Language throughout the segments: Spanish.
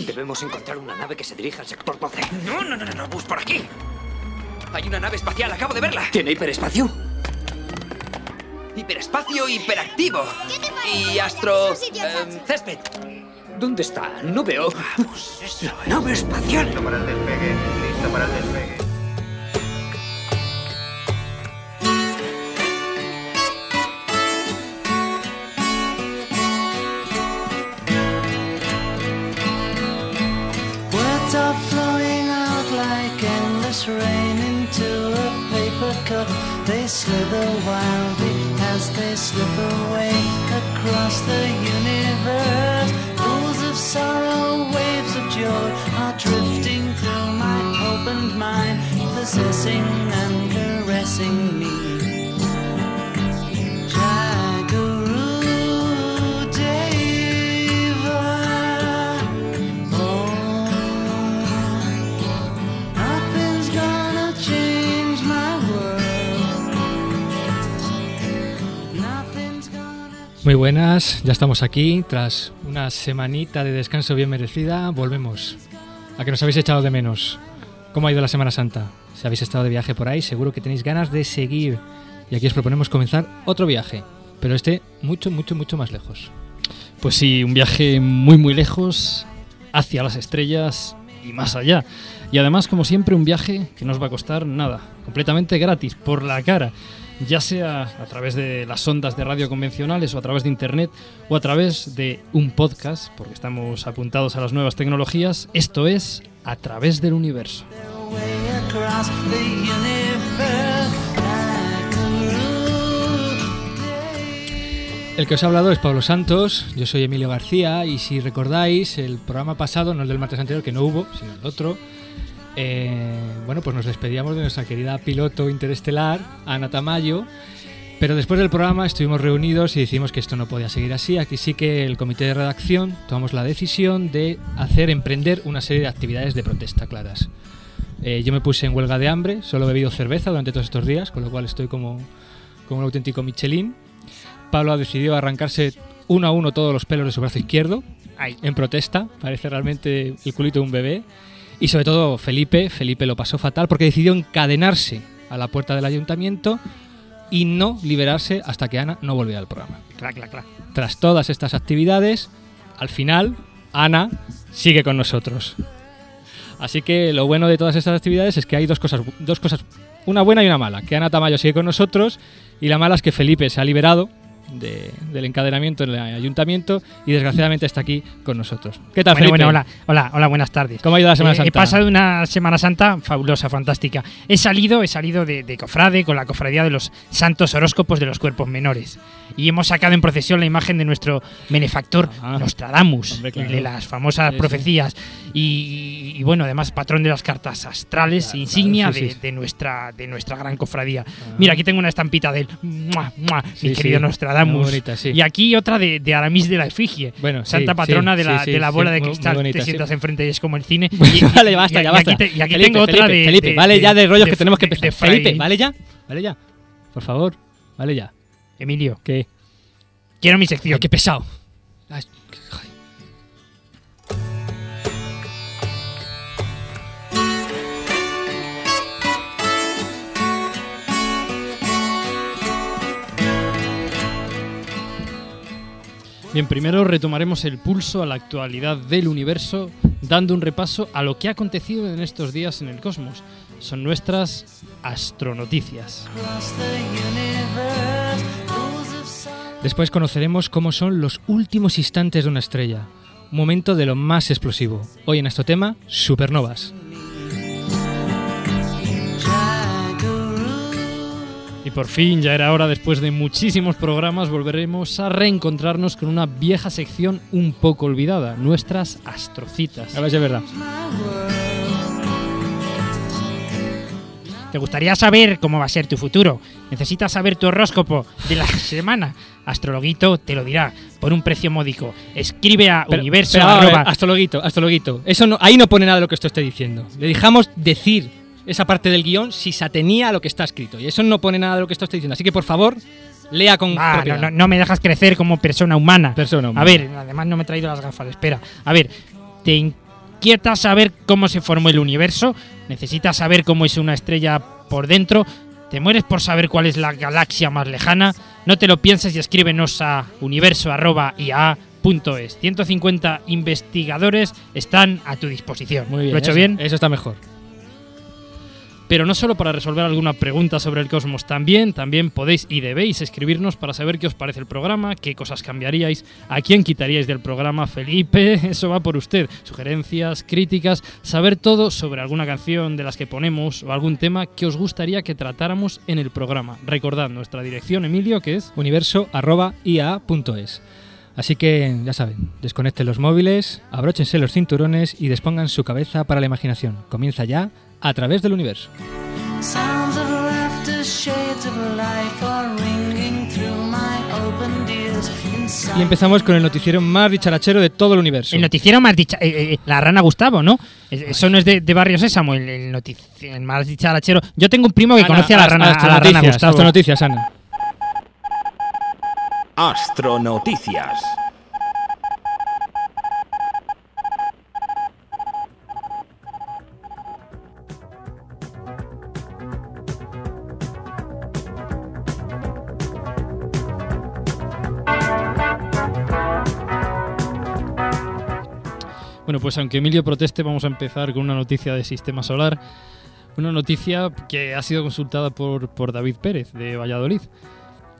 Debemos encontrar una nave que se dirija al sector 12. No, no, no, no, no, bus por aquí. Hay una nave espacial, acabo de verla. ¿Tiene hiperespacio? Hiperespacio hiperactivo. ¿Qué te parece Y astro... em, césped. ¿Dónde está? No veo. Vamos, eso, nave espacial. Listo para el despegue, listo para el despegue. Slither wildly as they slip away across the universe. Pools of sorrow, waves of joy are drifting through my opened mind, possessing and caressing me. Muy buenas, ya estamos aquí. Tras una semanita de descanso bien merecida, volvemos. A que nos habéis echado de menos. ¿Cómo ha ido la Semana Santa? Si habéis estado de viaje por ahí, seguro que tenéis ganas de seguir. Y aquí os proponemos comenzar otro viaje, pero este mucho, mucho, mucho más lejos. Pues sí, un viaje muy muy lejos, hacia las estrellas y más allá. Y además, como siempre, un viaje que no os va a costar nada, completamente gratis, por la cara. Ya sea a través de las ondas de radio convencionales o a través de internet o a través de un podcast, porque estamos apuntados a las nuevas tecnologías, esto es a través del universo. El que os ha hablado es Pablo Santos, yo soy Emilio García y si recordáis el programa pasado, no el del martes anterior que no hubo, sino el otro, eh, bueno, pues nos despedíamos de nuestra querida piloto interestelar, Ana Tamayo, pero después del programa estuvimos reunidos y decidimos que esto no podía seguir así. Aquí sí que el comité de redacción tomamos la decisión de hacer, emprender una serie de actividades de protesta claras. Eh, yo me puse en huelga de hambre, solo he bebido cerveza durante todos estos días, con lo cual estoy como, como un auténtico Michelin. Pablo ha decidido arrancarse uno a uno todos los pelos de su brazo izquierdo, en protesta, parece realmente el culito de un bebé. Y sobre todo Felipe, Felipe lo pasó fatal porque decidió encadenarse a la puerta del ayuntamiento y no liberarse hasta que Ana no volviera al programa. Clac, clac, clac. Tras todas estas actividades, al final, Ana sigue con nosotros. Así que lo bueno de todas estas actividades es que hay dos cosas, dos cosas, una buena y una mala. Que Ana Tamayo sigue con nosotros y la mala es que Felipe se ha liberado de- del encadenamiento en el ayuntamiento y desgraciadamente está aquí con nosotros. ¿Qué tal, Bueno, Felipe? bueno, hola, hola, hola, buenas tardes. ¿Cómo ha ido la Semana Eh, Santa? He pasado una Semana Santa fabulosa, fantástica. He salido, he salido de, de cofrade con la cofradía de los santos horóscopos de los cuerpos menores. Y hemos sacado en procesión la imagen de nuestro benefactor Ah. Nostradamus, Hombre, claro. el de las famosas Sí, sí. profecías. Y, y, bueno, además patrón de las cartas astrales, Claro, insignia claro, sí, de, nuestra, de nuestra gran cofradía. Mira, aquí tengo una estampita de él. ¡Mua, mua! Sí, mi querido Nostradamus. Bonita, sí. Y aquí otra de, de Aramis de la Efigie. Bueno, sí, Santa patrona de la, de la bola de cristal. bonita, te sientas enfrente y es como el cine. vale, basta, ya y basta. aquí, te- y aquí Felipe, tengo otra Felipe, de. Felipe, vale ya de rollos que tenemos que empezar. Felipe, vale ya, vale ya. Por favor, vale ya. Emilio, ¿Qué? quiero mi sección. Ay, qué pesado. Ay. Bien, primero retomaremos el pulso a la actualidad del universo, dando un repaso a lo que ha acontecido en estos días en el cosmos. Son nuestras astronoticias. Después conoceremos cómo son los últimos instantes de una estrella. Un momento de lo más explosivo. Hoy en este tema, supernovas. Y por fin, ya era hora, después de muchísimos programas, volveremos a reencontrarnos con una vieja sección un poco olvidada, nuestras astrocitas. Ahora es de verdad. ¿Te gustaría saber cómo va a ser tu futuro? ¿Necesitas saber tu horóscopo de la semana? Astrologuito te lo dirá por un precio módico. Escribe a Pero- universo pero, a ver, arroba- astrologuito, astrologuito. Eso no, ahí no pone nada de lo que esto estoy diciendo. Le dejamos decir esa parte del guion si se atenía a lo que está escrito. Y eso no pone nada de lo que esto estoy diciendo. Así que, por favor, lea con Ah, no, propiedad. no- no me dejas crecer como persona humana. Persona humana. A ver, además no me he traído las gafas, espera. A ver, te, in- inquieta saber cómo se formó el universo? ¿Necesitas saber cómo es una estrella por dentro? ¿Te mueres por saber cuál es la galaxia más lejana? No te lo pienses y escríbenos a universo.ia.es. 150 investigadores están a tu disposición. Muy bien. ¿Lo he hecho eso- bien? Eso está mejor. Pero no solo para resolver alguna pregunta sobre el cosmos, también, también podéis y debéis escribirnos para saber qué os parece el programa, qué cosas cambiaríais, a quién quitaríais del programa, Felipe, eso va por usted. Sugerencias, críticas, saber todo sobre alguna canción de las que ponemos o algún tema que os gustaría que tratáramos en el programa. Recordad nuestra dirección, Emilio, que es universo.ia.es. Así que, ya saben, desconecten los móviles, abróchense los cinturones y dispongan su cabeza para la imaginación. Comienza ya a través del universo. Y empezamos con el noticiero más dicharachero de todo el universo. El noticiero más dicha... eh, eh, la rana Gustavo, ¿no? Eso no es de, de Barrio Sésamo, el, el, más dicharachero. Yo tengo un primo que Ana, conoce a la rana, a la rana noticias, Gustavo. haz noticias, Ana. Astronoticias. Bueno, pues aunque Emilio proteste, vamos a empezar con una noticia de Sistema Solar. Una noticia que ha sido consultada por, por David Pérez, de Valladolid.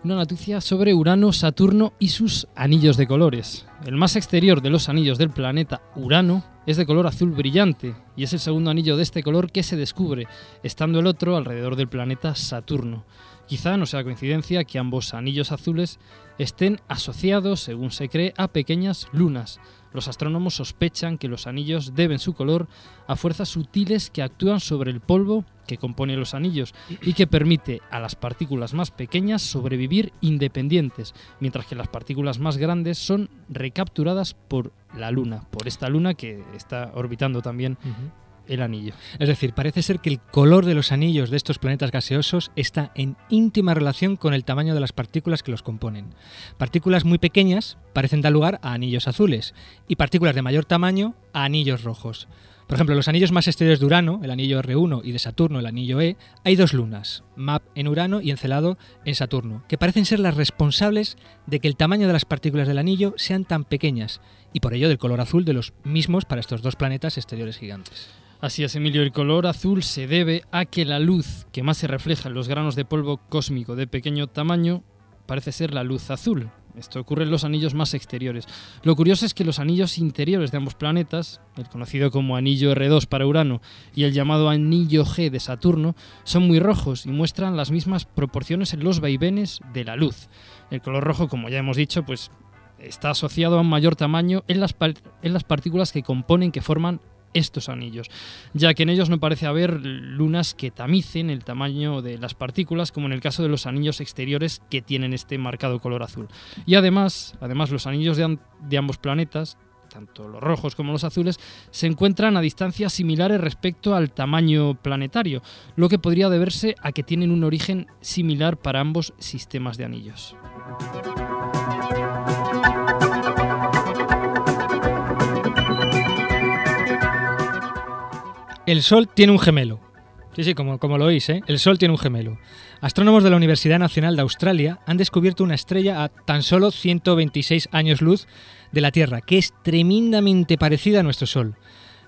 Una noticia sobre Urano, Saturno y sus anillos de colores. El más exterior de los anillos del planeta Urano es de color azul brillante y es el segundo anillo de este color que se descubre, estando el otro alrededor del planeta Saturno. Quizá no sea coincidencia que ambos anillos azules estén asociados, según se cree, a pequeñas lunas. Los astrónomos sospechan que los anillos deben su color a fuerzas sutiles que actúan sobre el polvo que compone los anillos y que permite a las partículas más pequeñas sobrevivir independientes, mientras que las partículas más grandes son recapturadas por la Luna, por esta Luna que está orbitando también el anillo. Es decir, parece ser que el color de los anillos de estos planetas gaseosos está en íntima relación con el tamaño de las partículas que los componen. Partículas muy pequeñas parecen dar lugar a anillos azules y partículas de mayor tamaño a anillos rojos. Por ejemplo, los anillos más exteriores de Urano, el anillo R1 y de Saturno, el anillo E, hay dos lunas, MAP en Urano y Encelado en Saturno, que parecen ser las responsables de que el tamaño de las partículas del anillo sean tan pequeñas y por ello del color azul de los mismos para estos dos planetas exteriores gigantes. Así es, Emilio, el color azul se debe a que la luz que más se refleja en los granos de polvo cósmico de pequeño tamaño parece ser la luz azul. Esto ocurre en los anillos más exteriores. Lo curioso es que los anillos interiores de ambos planetas, el conocido como anillo R2 para Urano y el llamado anillo G de Saturno, son muy rojos y muestran las mismas proporciones en los vaivenes de la luz. El color rojo, como ya hemos dicho, pues está asociado a un mayor tamaño en las, en las partículas que componen, que forman estos anillos, ya que en ellos no parece haber lunas que tamicen el tamaño de las partículas, como en el caso de los anillos exteriores que tienen este marcado color azul. Y además, además los anillos de, de ambos planetas, tanto los rojos como los azules, se encuentran a distancias similares respecto al tamaño planetario, lo que podría deberse a que tienen un origen similar para ambos sistemas de anillos. El Sol tiene un gemelo. Sí, sí, como, como lo oís, ¿eh? El Sol tiene un gemelo. Astrónomos de la Universidad Nacional de Australia han descubierto una estrella a tan solo 126 años luz de la Tierra, que es tremendamente parecida a nuestro Sol.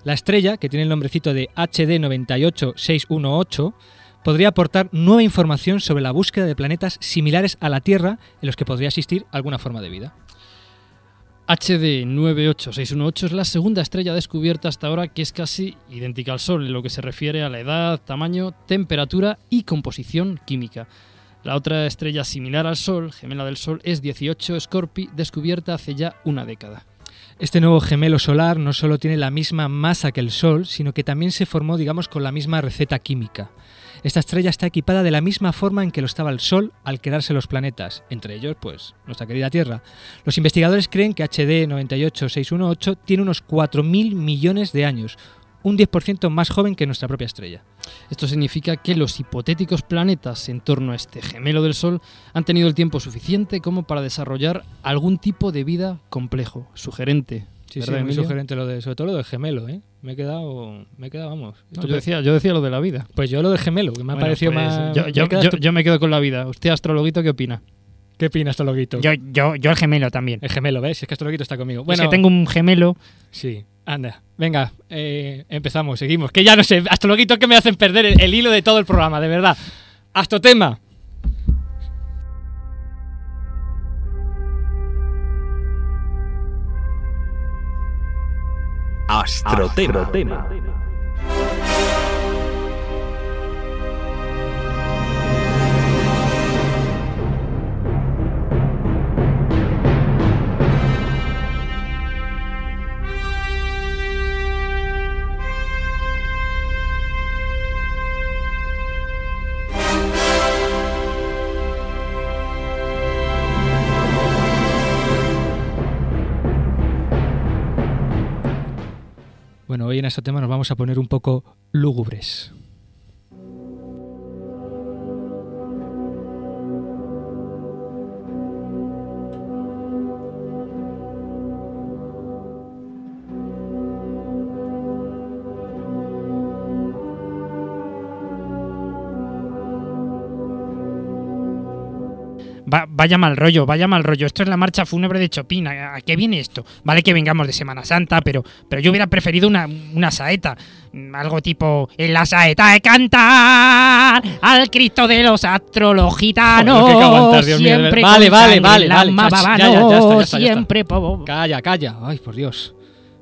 La estrella, que tiene el nombrecito de HD 98618, podría aportar nueva información sobre la búsqueda de planetas similares a la Tierra en los que podría existir alguna forma de vida. HD 98618 es la segunda estrella descubierta hasta ahora que es casi idéntica al Sol en lo que se refiere a la edad, tamaño, temperatura y composición química. La otra estrella similar al Sol, gemela del Sol, es 18 Scorpii, descubierta hace ya una década. Este nuevo gemelo solar no solo tiene la misma masa que el Sol, sino que también se formó, digamos, con la misma receta química. Esta estrella está equipada de la misma forma en que lo estaba el Sol al quedarse los planetas, entre ellos, pues, nuestra querida Tierra. Los investigadores creen que HD 98618 tiene unos 4.000 millones de años, un 10% más joven que nuestra propia estrella. Esto significa que los hipotéticos planetas en torno a este gemelo del Sol han tenido el tiempo suficiente como para desarrollar algún tipo de vida complejo, sugerente, Sí, sí, ¿Verdad, muy Emilio? sugerente lo de, sobre todo lo del gemelo, ¿eh? Me he quedado, me he quedado, vamos. No, yo, decía, yo decía lo de la vida. Pues yo lo del gemelo, que me ha parecido pues, más... Yo, me yo- he quedado yo- estu- yo me quedo con la vida. ¿Usted, astrologuito, qué opina? ¿Qué opinas, Tologuito? Yo, yo, yo el gemelo también. El gemelo, ¿ves? Es que Astrologuito está conmigo. Bueno, es que tengo un gemelo. Sí, anda. Venga, eh, empezamos, seguimos. Que ya no sé, Astrologuito que me hacen perder el, el hilo de todo el programa, de verdad. Astrotema. Astrotema. Hoy en Astrotema nos vamos a poner un poco lúgubres. Va- vaya mal rollo, vaya mal rollo. Esto es la marcha fúnebre de Chopin. ¿A a qué viene esto? Vale que vengamos de Semana Santa, pero, pero yo hubiera preferido una, una saeta. Mm, Algo tipo, en la saeta de cantar al Cristo de los astrologitanos. Aguantar, Dios mío, siempre verdad. Vale, vale, vale, vale. mano, Chach, ya, ya, ya está, ya está, ya está. siempre Calla, calla. Ay, por Dios.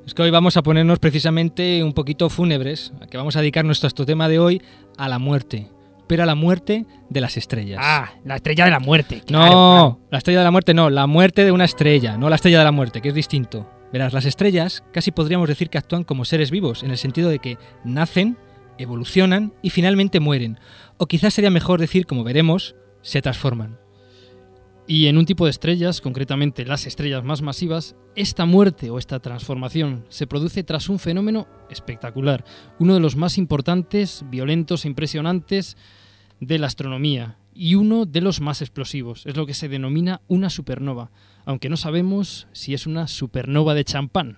Es que hoy vamos a ponernos precisamente un poquito fúnebres, que vamos a dedicar nuestro astrotema de hoy a la muerte, pero a la muerte de las estrellas. Ah, la estrella de la muerte. No, claro, la estrella de la muerte no, la muerte de una estrella, no la estrella de la muerte, que es distinto. Verás, las estrellas casi podríamos decir que actúan como seres vivos, en el sentido de que nacen, evolucionan y finalmente mueren. O quizás sería mejor decir, como veremos, se transforman. Y en un tipo de estrellas, concretamente las estrellas más masivas, esta muerte o esta transformación se produce tras un fenómeno espectacular, uno de los más importantes, violentos e impresionantes de la astronomía y uno de los más explosivos. Es lo que se denomina una supernova, aunque no sabemos si es una supernova de champán.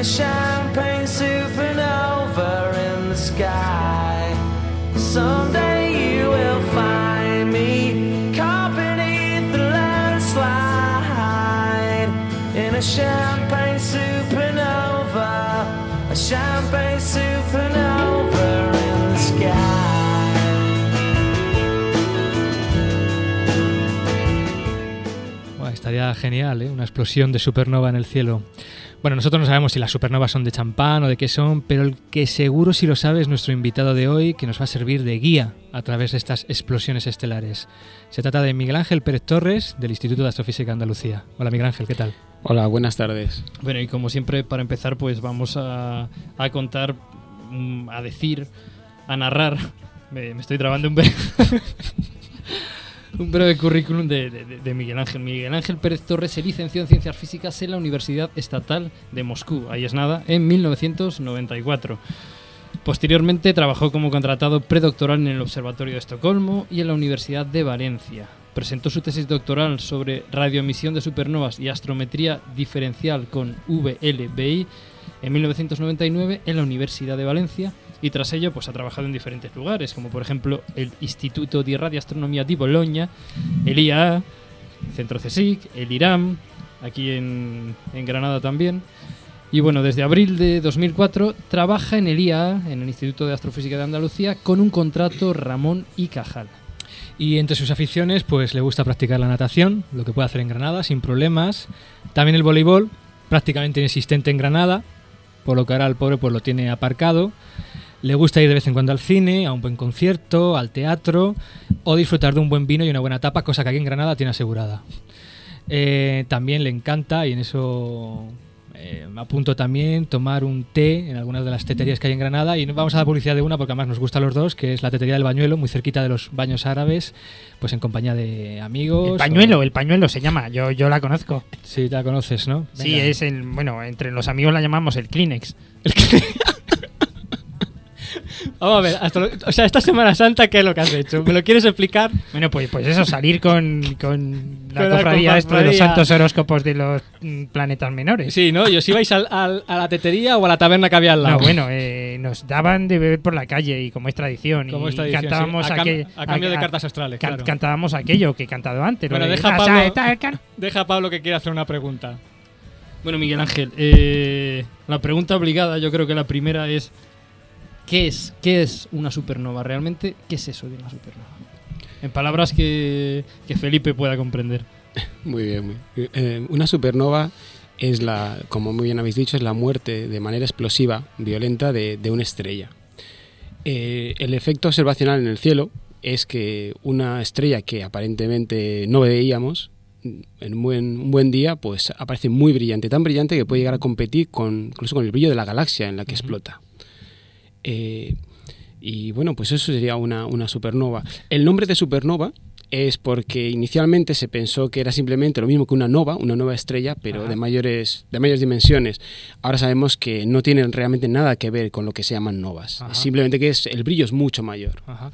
a champagne supernova in the sky. Someday you will find me caught beneath the landslide in a champagne supernova, a champagne supernova in the sky. Estaría genial, ¿eh? Una explosión de supernova en el cielo. Bueno, nosotros no sabemos si las supernovas son de champán o de qué son, pero el que seguro si lo sabe es nuestro invitado de hoy, que nos va a servir de guía a través de estas explosiones estelares. Se trata de Miguel Ángel Pérez Torres, del Instituto de Astrofísica de Andalucía. Hola Miguel Ángel, ¿qué tal? Hola, buenas tardes. Bueno, y como siempre, para empezar, pues vamos a, a contar, mm, a decir, a narrar. Me, me estoy trabando un breve, un breve currículum de, Miguel Ángel. Miguel Ángel Pérez Torres se licenció en Ciencias Físicas en la Universidad Estatal de Moscú, ahí es nada, en 1994. Posteriormente trabajó como contratado predoctoral en el Observatorio de Estocolmo y en la Universidad de Valencia. Presentó su tesis doctoral sobre radioemisión de supernovas y astrometría diferencial con VLBI en 1999 en la Universidad de Valencia y tras ello pues ha trabajado en diferentes lugares como por ejemplo el Instituto di Radioastronomía di Bologna, el IAA, Centro CSIC, el IRAM, aquí en, en Granada también. Y bueno, desde abril de 2004 trabaja en el IAA, en el Instituto de Astrofísica de Andalucía, con un contrato Ramón y Cajal. Y entre sus aficiones, pues le gusta practicar la natación, lo que puede hacer en Granada sin problemas. También el voleibol, prácticamente inexistente en Granada, por lo que ahora el pobre pues lo tiene aparcado. Le gusta ir de vez en cuando al cine, a un buen concierto, al teatro o disfrutar de un buen vino y una buena tapa, cosa que aquí en Granada tiene asegurada. Eh, también le encanta, y en eso eh, me apunto también, tomar un té en algunas de las teterías que hay en Granada. Y vamos a dar publicidad de una porque además nos gusta a los dos, que es la tetería del Bañuelo, muy cerquita de los baños árabes, pues en compañía de amigos. El pañuelo, o- el pañuelo se llama, yo, yo la conozco. Sí, te la conoces, ¿no? Sí, es el, bueno, entre los amigos la llamamos el Kleenex. Vamos a ver, hasta lo- o sea, esta Semana Santa, ¿qué es lo que has hecho? ¿Me lo quieres explicar? Bueno, pues, pues eso, salir con, con la Con la cofradía esto de los cofradía. santos horóscopos de los mm, planetas menores. Sí, ¿no? ¿Y os ibais al- al- a la tetería o a la taberna que había al lado? No, bueno, eh, nos daban de beber por la calle y como es tradición. Como y es tradición, cantábamos sí. a, cam- aquel- a cambio de a- cartas astrales, can- claro. Cantábamos aquello que he cantado antes. lo Bueno, de deja a Pablo- saeta del can- Deja a Pablo que quiera hacer una pregunta. Bueno, Miguel Ángel, eh, la pregunta obligada, yo creo que la primera es ¿qué es, qué es una supernova realmente? ¿Qué es eso de una supernova? En palabras que, que Felipe pueda comprender. Muy bien, muy bien. Eh, una supernova es la, como muy bien habéis dicho, es la muerte de manera explosiva, violenta de, de una estrella. Eh, el efecto observacional en el cielo es que una estrella que aparentemente no veíamos, en un buen, un buen día, pues aparece muy brillante, tan brillante que puede llegar a competir con, incluso con el brillo de la galaxia en la que explota. Eh, y bueno, pues eso sería una, una supernova. El nombre de supernova es porque inicialmente se pensó que era simplemente lo mismo que una nova, una nueva estrella, pero de mayores, de mayores dimensiones. Ahora sabemos que no tienen realmente nada que ver con lo que se llaman novas. Ajá. Simplemente que es, el brillo es mucho mayor. Ajá.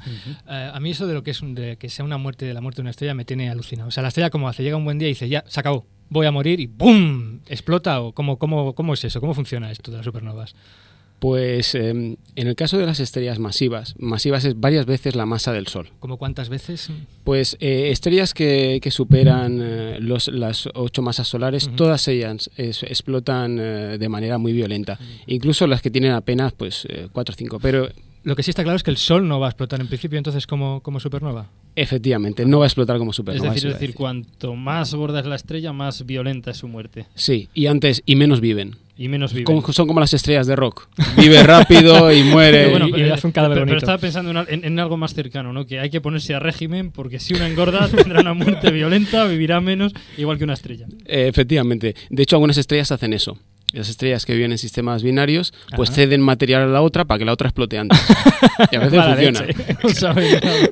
Eh, a mí eso de lo que es de que sea una muerte de la muerte de una estrella me tiene alucinado. O sea, la estrella como hace, llega un buen día y dice, ya, se acabó, voy a morir y ¡pum! ¿Explota o cómo, cómo, cómo es eso? ¿Cómo funciona esto de las supernovas? Pues eh, en el caso de las estrellas masivas, masivas es varias veces la masa del Sol. ¿Cómo cuántas veces? Pues eh, estrellas que, que superan eh, los, las ocho masas solares, todas ellas es- explotan eh, de manera muy violenta. Incluso las que tienen apenas pues cuatro o cinco. Pero Lo que sí está claro es que el Sol no va a explotar en principio, entonces como, como supernova. efectivamente no va a explotar como Es supernova. decir, es decir, decir. cuanto más gorda es la estrella, más violenta es su muerte. Sí, y antes y menos viven. Y menos vive. Como- son como las estrellas de rock. Vive rápido y muere. Pero bueno, y- y hace un cadáver pero- pero estaba pensando en, al- en- en algo más cercano, ¿no? Que hay que ponerse a régimen porque si una engorda tendrá una muerte violenta, vivirá menos, igual que una estrella. Eh, efectivamente. De hecho, algunas estrellas hacen eso. Las estrellas que viven en sistemas binarios, pues Ajá. ceden material a la otra para que la otra explote antes. y a veces Mala funciona. leche. No saben nada.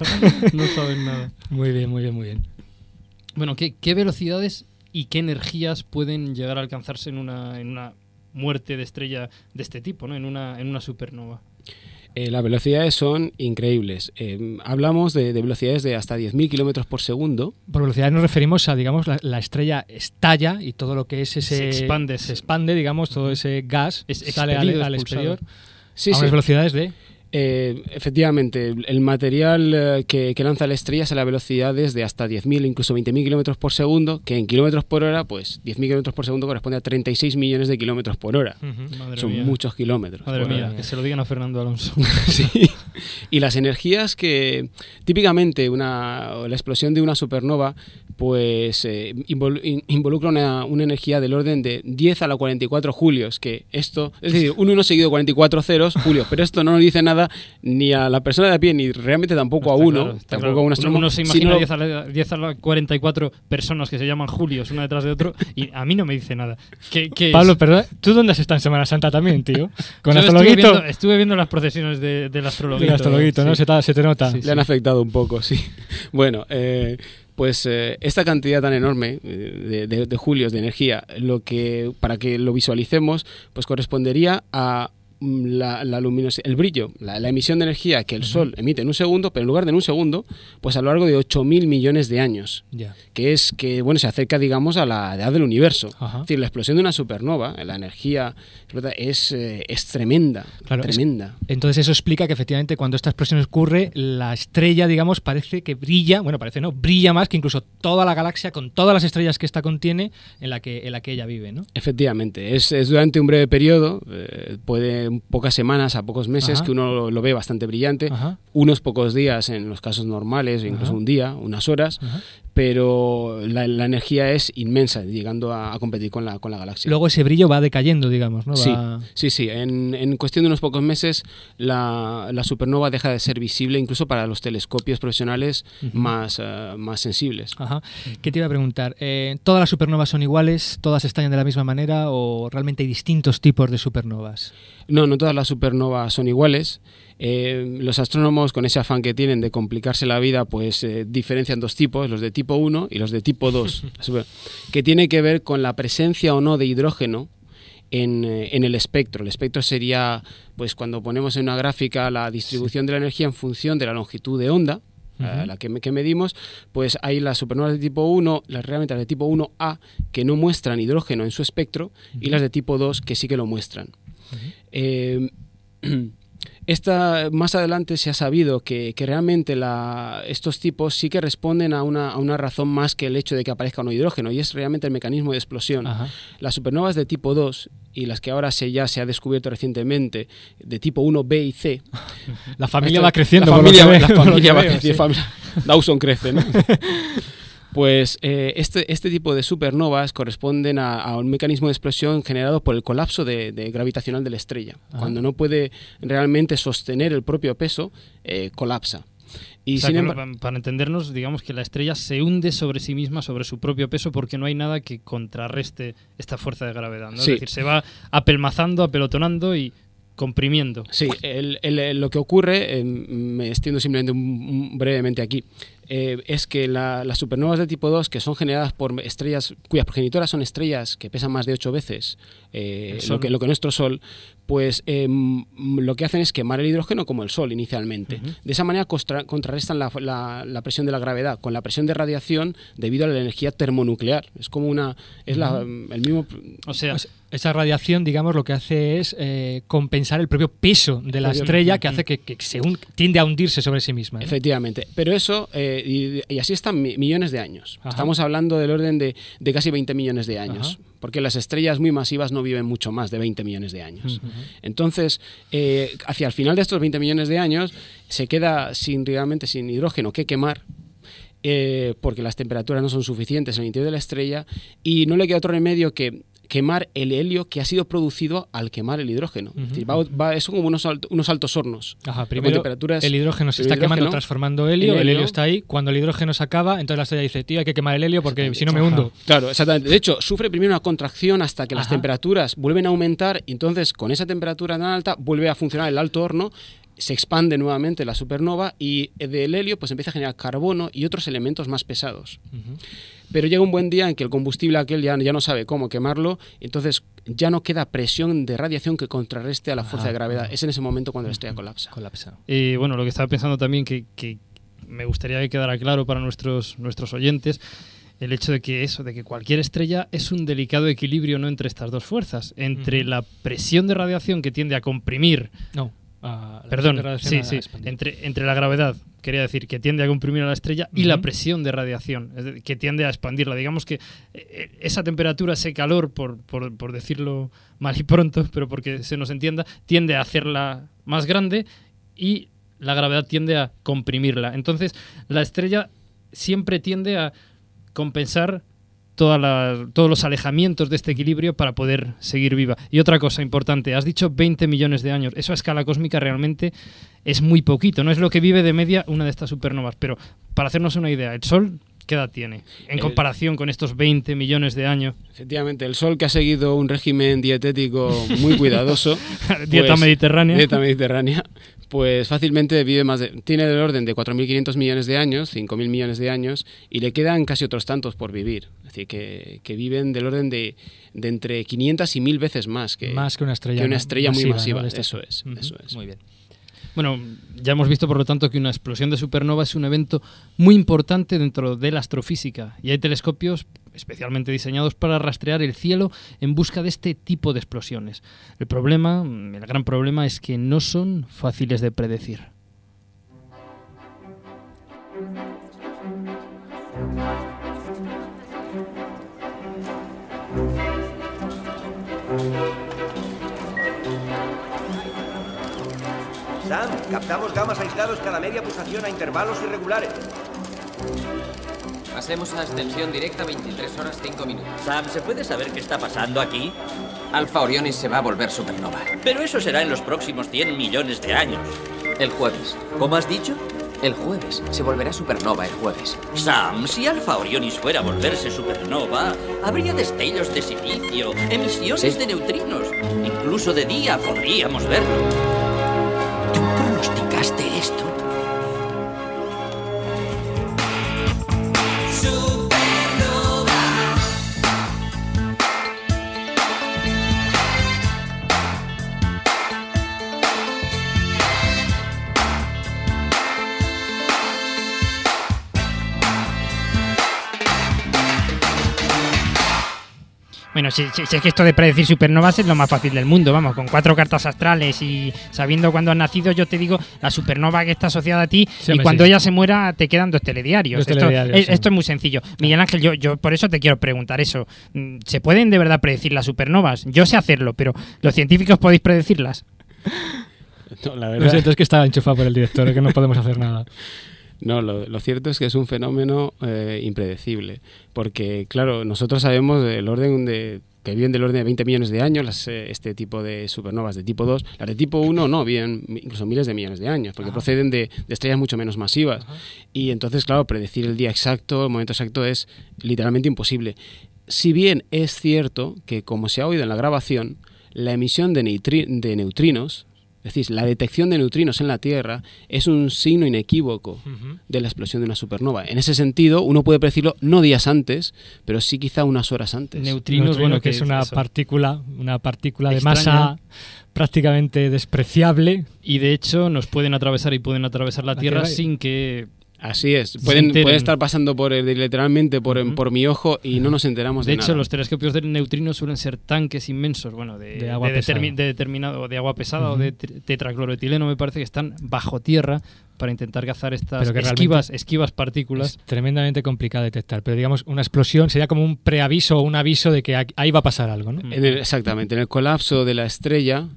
No saben nada. Muy bien, muy bien, muy bien. Bueno, ¿qué, qué velocidades y qué energías pueden llegar a alcanzarse en una, en una muerte de estrella de este tipo, ¿no? En una, en una supernova. Eh, las velocidades son increíbles. Eh, hablamos de, de velocidades de hasta 10.000 kilómetros por segundo. Por velocidad nos referimos a, digamos, la, la estrella estalla y todo lo que es ese... Se expande. Se expande, digamos, todo ese gas Es sale al, expelido, al expulsado. exterior Sí, a sí. unas velocidades de... Eh, efectivamente, el- material eh, que, que lanza la estrella es a velocidades de hasta 10.000, incluso 20.000 kilómetros por segundo, que en kilómetros por hora, pues 10.000 kilómetros por segundo corresponde a 36 millones de kilómetros por hora. Son mía. muchos kilómetros. Madre mía, que se lo digan a Fernando Alonso. Sí. Y las energías que típicamente una, la explosión de una supernova pues eh, invol- in- involucra una, una energía del orden de 10 a la 44 julios, que esto, es decir, un 1 seguido de 44 ceros, julios, pero esto no nos dice nada ni a la persona de a pie, ni realmente tampoco a uno, claro, tampoco claro. a un uno, astrónomo, uno se sino- imagina 10 a, la, 10 a la 44 personas que se llaman Julios una detrás de otro y a mí no me dice nada. ¿Qué, qué es? Pablo, perdón, ¿tú dónde has estado en Semana Santa también, tío? Con Yo estuve astrologuito. viendo, estuve viendo las procesiones de, del Del astrologuito, ¿no? sí. Se te, se te nota. Sí, Le han afectado un poco, sí. Bueno, eh, pues eh, esta cantidad tan enorme eh, de, de- de julios de energía, lo que para que lo visualicemos, pues correspondería a la, la luminosi- el brillo, la, la emisión de energía que el Sol emite en un segundo, pero en lugar de en un segundo, pues a lo largo de 8.000 millones de años Ya. que es que bueno se acerca digamos a la edad del universo es decir la explosión de una supernova la energía explota, es, eh, es tremenda Claro, es- tremenda Entonces eso explica que efectivamente cuando esta explosión ocurre, la estrella, digamos, parece que brilla, bueno, parece no, brilla más que incluso toda la galaxia con todas las estrellas que esta contiene en la que, en la que ella vive, ¿no? efectivamente es, es durante un breve periodo eh, puede pocas semanas a pocos meses Ajá. que uno lo, lo ve bastante brillante Ajá. unos pocos días en los casos normales incluso Ajá. un día unas horas. Pero la, la energía es inmensa llegando a, a competir con la, con la galaxia Luego ese brillo va decayendo, digamos, ¿no? Sí, Va- sí, sí. En, en cuestión de unos pocos meses, la, la supernova deja de ser visible incluso para los telescopios profesionales Ujú. más, eh, más sensibles. Ajá. ¿Qué te iba a preguntar? Eh, ¿Todas las supernovas son iguales? ¿Todas estallan de la misma manera? ¿O realmente hay distintos tipos de supernovas? No, no todas las supernovas son iguales. Eh, los astrónomos, con ese afán que tienen de complicarse la vida, pues eh, diferencian dos tipos, los de tipo 1 y los de tipo 2, Super- que tiene que ver con la presencia o no de hidrógeno en, eh, en el espectro. El espectro sería, pues cuando ponemos en una gráfica la distribución de la energía en función de la longitud de onda, la que, me- que medimos, pues hay las supernovas de tipo 1, las realmente las de tipo 1A, que no muestran hidrógeno en su espectro, y las de tipo 2 que sí que lo muestran. Eh, esta, más adelante se ha sabido que, que realmente la- estos tipos sí que responden a una, a una razón más que el hecho de que aparezca un hidrógeno, y es realmente el mecanismo de explosión. Ajá. Las supernovas de tipo 2 y las que ahora se, ya se ha descubierto recientemente, de tipo 1B y C. La familia Esto- va creciendo. La familia, veo, la familia va creciendo. sí. Dawson crece, ¿no? Pues eh, este, este tipo de supernovas corresponden a, a un mecanismo de explosión generado por el colapso de, de gravitacional de la estrella. Ajá. Cuando no puede realmente sostener el propio peso, eh, colapsa. Y O sea, sin para entendernos, digamos que la estrella se hunde sobre sí misma, sobre su propio peso, porque no hay nada que contrarreste esta fuerza de gravedad. ¿no? Sí. Es decir, se va apelmazando, apelotonando y comprimiendo. Sí, el- el- el- lo que ocurre, eh, me extiendo simplemente un- un- brevemente aquí, eh, es que la- las supernovas de tipo 2, que son generadas por estrellas cuyas progenitoras son estrellas que pesan más de 8 veces eh, lo, que, lo que nuestro Sol, pues eh, lo que hacen es quemar el hidrógeno como el Sol inicialmente. De esa manera contrarrestan la, la- la presión de la gravedad con la presión de radiación debido a la energía termonuclear. Es como una... es la, el mismo... O sea, esa radiación, digamos, lo que hace es eh, compensar el propio peso de la estrella que hace que, que se hun- tiende a hundirse sobre sí misma. Efectivamente, pero eso, eh, y, y así están mi- millones de años. Ajá. Estamos hablando del orden de, de casi 20 millones de años, Ajá. Porque las estrellas muy masivas no viven mucho más de 20 millones de años. Entonces, eh, hacia el final de estos 20 millones de años, se queda sin realmente sin hidrógeno que quemar. eh, porque las temperaturas no son suficientes en el interior de la estrella y no le queda otro remedio que quemar el helio que ha sido producido al quemar el hidrógeno. Es decir, va, va- son como unos, alto- unos altos hornos. Ajá, primero temperaturas- el hidrógeno se el está quemando transformando helio, el helio helio. está ahí, cuando el hidrógeno se acaba, entonces la estrella dice, tío, hay que quemar el helio porque si no me hundo. Claro, exactamente. De hecho, sufre primero una contracción hasta que las temperaturas vuelven a aumentar y entonces con esa temperatura tan alta vuelve a funcionar el alto horno, se expande nuevamente la supernova y del helio pues empieza a generar carbono y otros elementos más pesados. Pero llega un buen día en que el combustible aquel ya, ya no sabe cómo quemarlo, entonces ya no queda presión de radiación que contrarreste a la fuerza Ajá. de gravedad. Es en ese momento cuando la estrella colapsa. Colapsa. Y bueno, lo que estaba pensando también que, que me gustaría que quedara claro para nuestros, nuestros oyentes, el hecho de que eso, de que cualquier estrella es un delicado equilibrio no entre estas dos fuerzas, entre la presión de radiación que tiende a comprimir, No. La perdón, sí, sí, entre, entre la gravedad, quería decir, que tiende a comprimir a la estrella y la presión de radiación, que tiende a expandirla. Digamos que eh, esa temperatura, ese calor, por, por, por decirlo mal y pronto, pero porque se nos entienda, tiende a hacerla más grande y la gravedad tiende a comprimirla. Entonces, la estrella siempre tiende a compensar toda la- todos los alejamientos de este equilibrio para poder seguir viva. Y otra cosa importante, has dicho 20 millones de años. Eso a escala cósmica realmente es muy poquito. No es lo que vive de media una de estas supernovas. Pero para hacernos una idea, ¿el Sol qué edad tiene en comparación con estos 20 millones de años? Efectivamente, el Sol que ha seguido un régimen dietético muy cuidadoeta Dieta mediterránea. Dieta mediterránea, Pues fácilmente vive más de, tiene del orden de 4.500 millones de años, 5.000 millones de años, y le quedan casi otros tantos por vivir. Es decir, que, que viven del orden de, de entre 500 y 1.000 veces más que, Más que una estrella que una estrella muy masiva, este Eso es, eso es. Muy bien. Bueno, ya hemos visto por lo tanto que una explosión de supernova es un evento muy importante dentro de la astrofísica y hay telescopios especialmente diseñados para rastrear el cielo en busca de este tipo de explosiones. El problema, el gran problema es que no son fáciles de predecir. Sam, captamos gamas aislados cada media pulsación a intervalos irregulares. Pasemos a ascensión directa 23 horas 5 minutos. Sam, ¿se puede saber qué está pasando aquí? Alfa Orionis se va a volver supernova. Pero eso será en los próximos 100 millones de años. El jueves. ¿Cómo has dicho? El jueves. Se volverá supernova el jueves. Sam, si Alfa Orionis fuera a volverse supernova, habría destellos de silicio, emisiones Sí. de neutrinos. Incluso de día podríamos verlo. ¿Tú pronosticaste esto? Si, si- si es que esto de predecir supernovas es lo más fácil del mundo, vamos, con cuatro cartas astrales y sabiendo cuándo has nacido, yo te digo la supernova que está asociada a ti Sí, y cuando sí. ella se muera te quedan dos telediarios. Dos esto, telediarios, es, sí. esto es muy sencillo. Miguel Ángel, yo, yo por eso te quiero preguntar eso. Mm, ¿Se pueden de verdad predecir las supernovas? Yo sé hacerlo, pero ¿los científicos podéis predecirlas? No, la Lo verdad, siento, es que está enchufado por el director, que no podemos hacer nada. No, lo, lo cierto es que es un fenómeno eh, impredecible, porque claro, nosotros sabemos el orden de que viven del orden de 20 millones de años las, eh, este tipo de supernovas de tipo 2. Las de tipo 1 no, viven incluso miles de millones de años, porque proceden de, de estrellas mucho menos masivas. Y entonces, claro, predecir el día exacto, el momento exacto es literalmente imposible. Si bien es cierto que, como se ha oído en la grabación, la emisión de, de neutrinos, es decir, la detección de neutrinos en la Tierra es un signo inequívoco de la explosión de una supernova. En ese sentido, uno puede predecirlo no días antes, pero sí quizá unas horas antes. Neutrinos, Neutrino, bueno, que es una eso. partícula, una partícula de Extraña. masa prácticamente despreciable. Y de hecho nos pueden atravesar y pueden atravesar la, La Tierra, sin que... Así es. Pueden, enteren. puede estar pasando por el- literalmente por, mi ojo y no nos enteramos de, De hecho, nada. los telescopios de neutrinos suelen ser tanques inmensos, bueno, de, De agua de determi- de determinado de agua pesada o de te- tetracloroetileno, me parece que están bajo tierra para intentar cazar estas esquivas, esquivas partículas. Es tremendamente complicado de detectar. Pero digamos, una explosión sería como un preaviso o un aviso de que a- ahí va a pasar algo, ¿no? En el- exactamente, en el colapso de la estrella,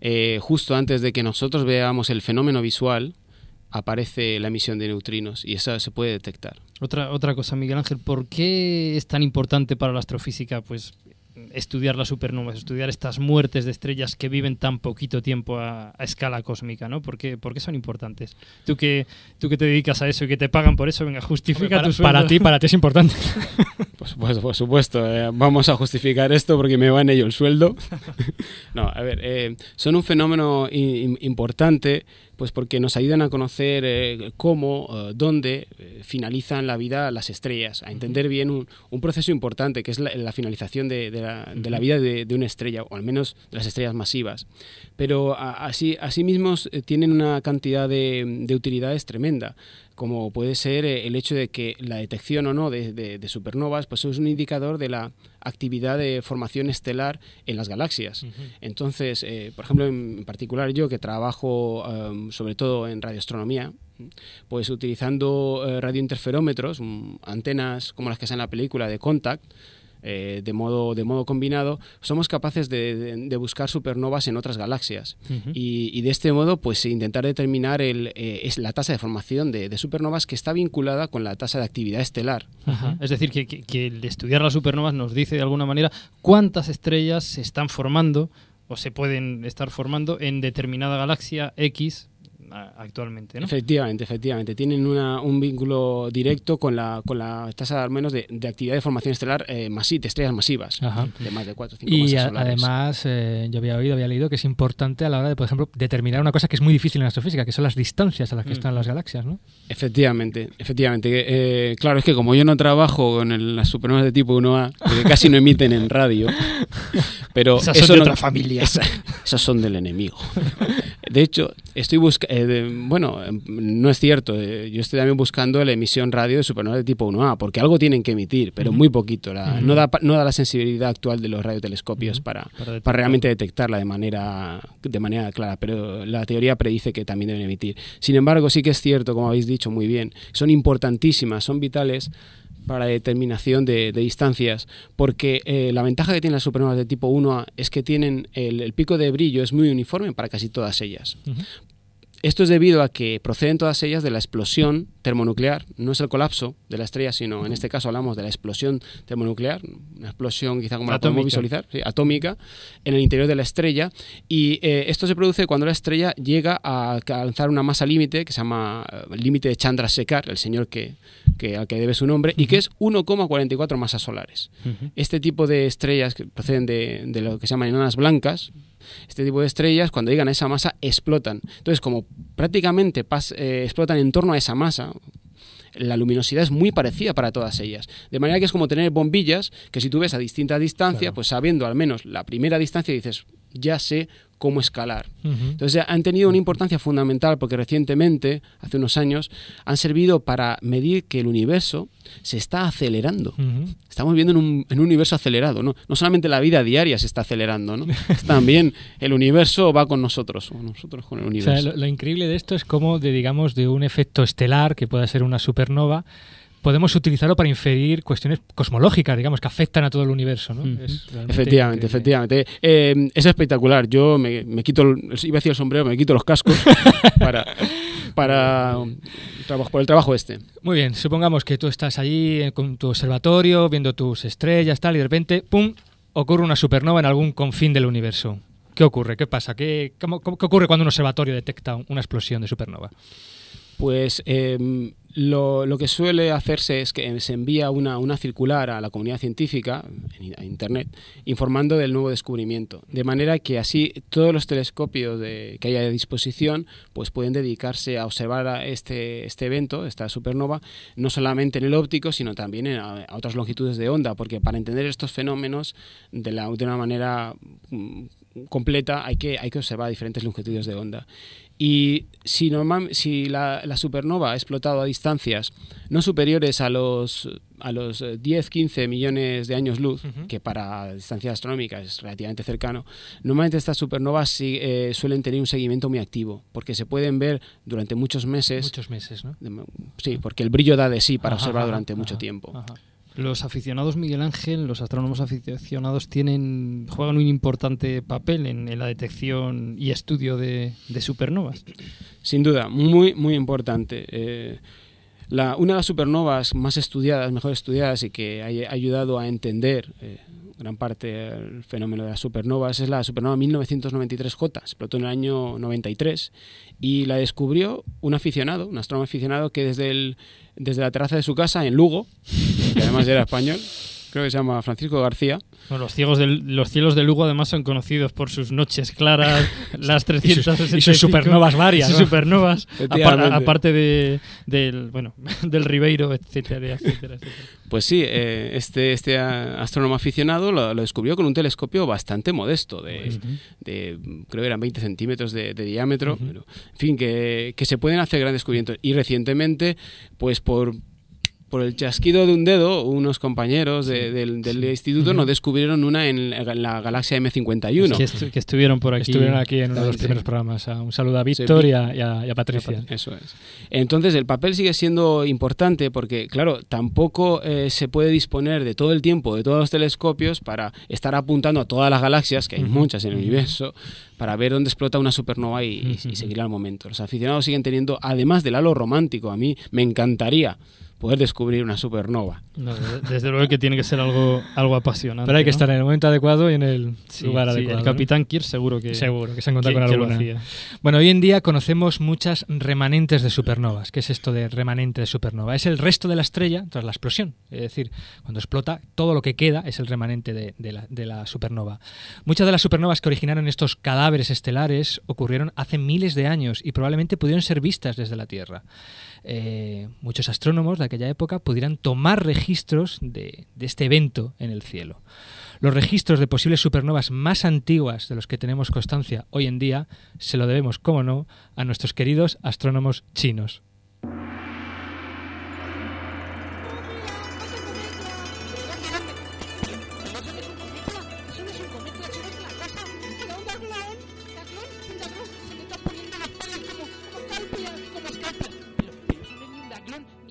eh, justo antes de que nosotros veamos el fenómeno visual, aparece la emisión de neutrinos y eso se puede detectar. Otra, otra cosa, Miguel Ángel, ¿por qué es tan importante para la astrofísica pues, estudiar las supernovas, estudiar estas muertes de estrellas que viven tan poquito tiempo a, a escala cósmica? ¿no? ¿Por, qué, por qué son importantes? Tú que, tú que te dedicas a eso y que te pagan por eso, venga, justifica para, tu sueldo. para ti, para ti es importante. Pues, pues, por supuesto, eh, vamos a justificar esto porque me va en ello el sueldo. no, a ver, eh, son un fenómeno importante pues porque nos ayudan a conocer eh, cómo, eh, dónde eh, finalizan la vida las estrellas, a entender bien un, un proceso importante que es la, la finalización de, de la, de la vida de, de una estrella, o al menos de las estrellas masivas. Pero a- así, asimismo eh, tienen una cantidad de utilidades tremenda como puede ser eh, el hecho de que la detección o no de, de- de supernovas pues es un indicador de la actividad de formación estelar en las galaxias. Entonces, eh, por ejemplo, en particular yo que trabajo em, sobre todo en radioastronomía, pues utilizando eh, radiointerferómetros, mm, antenas como las que salen en la película de Contact, eh, de, modo, de modo combinado, somos capaces de, de- de buscar supernovas en otras galaxias. Y, y de este modo, pues intentar determinar el, eh, es la tasa de formación de, de supernovas que está vinculada con la tasa de actividad estelar. Ajá. Es decir, que, que- que el estudiar las supernovas nos dice de alguna manera cuántas estrellas se están formando o se pueden estar formando en determinada galaxia X actualmente, ¿no? Efectivamente, efectivamente. Tienen una- un vínculo directo con la, con la tasa al menos de, de actividad de formación estelar eh, masi- de estrellas masivas, Ajá. de más de 4 o 5 Y masas a- solares. además, eh, yo había oído, había leído que es importante a la hora de, por ejemplo, determinar una cosa que es muy difícil en astrofísica, que son las distancias a las que están las galaxias, ¿no? Efectivamente, efectivamente. Eh, claro, es que como yo no trabajo con el- las supernovas de tipo 1A, que casi no emiten en radio, pero Esas son eso de no- otra familia. esa- esas son del enemigo. De hecho, estoy buscando, bueno, eh, no es cierto, eh, yo estoy también buscando la emisión radio de supernovas de tipo 1A, porque algo tienen que emitir, pero muy poquito. la- Ujú. no, da, no da la sensibilidad actual de los radiotelescopios para, Para para, detectar. realmente detectarla de manera, de manera clara, pero la teoría predice que también deben emitir. Sin embargo, sí que es cierto, como habéis dicho muy bien, son importantísimas, son vitales para la determinación de, de distancias, porque eh, la ventaja que tienen las supernovas de tipo 1A es que tienen el, el pico de brillo es muy uniforme para casi todas ellas. Ujú. Esto es debido a que proceden todas ellas de la explosión termonuclear. No es el colapso de la estrella, sino en este caso hablamos de la explosión termonuclear, una explosión quizá como la podemos visualizar, sí, atómica, en el interior de la estrella. Y eh, esto se produce cuando la estrella llega a alcanzar una masa límite que se llama eh, límite de Chandrasekhar, el señor que, que, al que debe su nombre, y que es 1,44 masas solares. Este tipo de estrellas que proceden de, de lo que se llaman enanas blancas, este tipo de estrellas, cuando llegan a esa masa, explotan. Entonces, como prácticamente pas- eh, explotan en torno a esa masa, la luminosidad es muy parecida para todas ellas. De manera que es como tener bombillas que si tú ves a distinta distancia, pues sabiendo al menos la primera distancia, dices, ya sé cómo escalar. Ujú. Entonces han tenido una importancia fundamental porque recientemente, hace unos años, han servido para medir que el universo se está acelerando. Ujú. Estamos viviendo en un, en un universo acelerado, ¿no? No solamente la vida diaria se está acelerando, ¿no? También el universo va con nosotros, o nosotros con el O universo. sea, lo, lo increíble de esto es cómo, de, digamos, de un efecto estelar, que pueda ser una supernova, podemos utilizarlo para inferir cuestiones cosmológicas, digamos, que afectan a todo el universo, ¿no? Es Efectivamente, increíble. efectivamente. Eh, es espectacular. Yo me, me quito, el, iba a decir el sombrero, me quito los cascos para, para trabajo, por el trabajo este. Muy bien, supongamos que tú estás allí eh, con tu observatorio, viendo tus estrellas, tal, y de repente, ¡pum!, ocurre una supernova en algún confín del universo. ¿Qué ocurre? ¿Qué pasa? ¿Qué, cómo- cómo- qué ocurre cuando un observatorio detecta una explosión de supernova? Pues eh, lo, lo que suele hacerse es que se envía una, una circular a la comunidad científica, en, a Internet, informando del nuevo descubrimiento. De manera que así todos los telescopios de- que haya a disposición pues pueden dedicarse a observar este, este evento, esta supernova, no solamente en el óptico, sino también en, a otras longitudes de onda, porque para entender estos fenómenos de, la, de una manera mm, completa hay que, hay que observar diferentes longitudes de onda. Y si, normal, si la, la supernova ha explotado a distancias no superiores a los, a los eh, 10-15 millones de años luz, que para distancias astronómicas es relativamente cercano, normalmente estas supernovas sí, eh, suelen tener un seguimiento muy activo, porque se pueden ver durante muchos meses. Muchos meses, ¿no? Sí, porque el brillo da de sí para Ajá, observar ajá, durante mucho ajá, tiempo. Los aficionados Miguel Ángel, los astrónomos aficionados tienen juegan un importante papel en, la detección y estudio de, supernovas. Sin duda, muy, muy importante. Eh, una de las supernovas más estudiadas, mejor estudiadas y que ha ayudado a entender eh, gran parte del fenómeno de las supernovas es la supernova 1993J, explotó en el año 93 y la descubrió un aficionado, un astrónomo aficionado que desde, el, desde la terraza de su casa en Lugo, que además era español, creo que se llama Francisco García, Bueno, los, ciegos del- los cielos de Lugo además son conocidos por sus noches claras, las 365 y sus supernovas varias, y sus ¿no? supernovas, aparte de, del bueno del Ribeiro, etcétera, etcétera, etcétera. Pues sí, eh, este, este astrónomo aficionado lo, lo descubrió con un telescopio bastante modesto, de, de, mm, creo que eran 20 centímetros de, de diámetro, pero, en fin, que, que se pueden hacer grandes descubrimientos. Y recientemente, pues por, por el chasquido de un dedo, unos compañeros de- del, del instituto nos descubrieron una en la, en la galaxia M51. Que, estu- que estuvieron por aquí. Estuvieron aquí en uno de los Sí. primeros programas. Ah, Un saludo a Víctor y a, y a- y a Patricia. Eso es. Entonces el papel sigue siendo importante porque, claro, tampoco eh, se puede disponer de todo el tiempo, de todos los telescopios para estar apuntando a todas las galaxias, que hay muchas en el universo, para ver dónde explota una supernova y, y- y seguir al momento. Los aficionados siguen teniendo, además del halo romántico, a mí me encantaría poder descubrir una supernova. No, de- desde luego que tiene que ser algo, algo apasionante. Pero hay que ¿no? estar en el momento adecuado y en el Sí, lugar sí, adecuado. El ¿no? Capitán Kirk seguro que, Seguro que se ha encontrado que- con alguna. Bueno, hoy en día conocemos muchas remanentes de supernovas. ¿Qué es esto de remanente de supernova? Es el resto de la estrella tras la explosión. Es decir, cuando explota, todo lo que queda es el remanente de, de la, de la supernova. Muchas de las supernovas que originaron estos cadáveres estelares ocurrieron hace miles de años y probablemente pudieron ser vistas desde la Tierra. Eh, muchos astrónomos de aquella época pudieran tomar registros de, de este evento en el cielo. Los registros de posibles supernovas más antiguas de los que tenemos constancia hoy en día se lo debemos, como no, a nuestros queridos astrónomos chinos.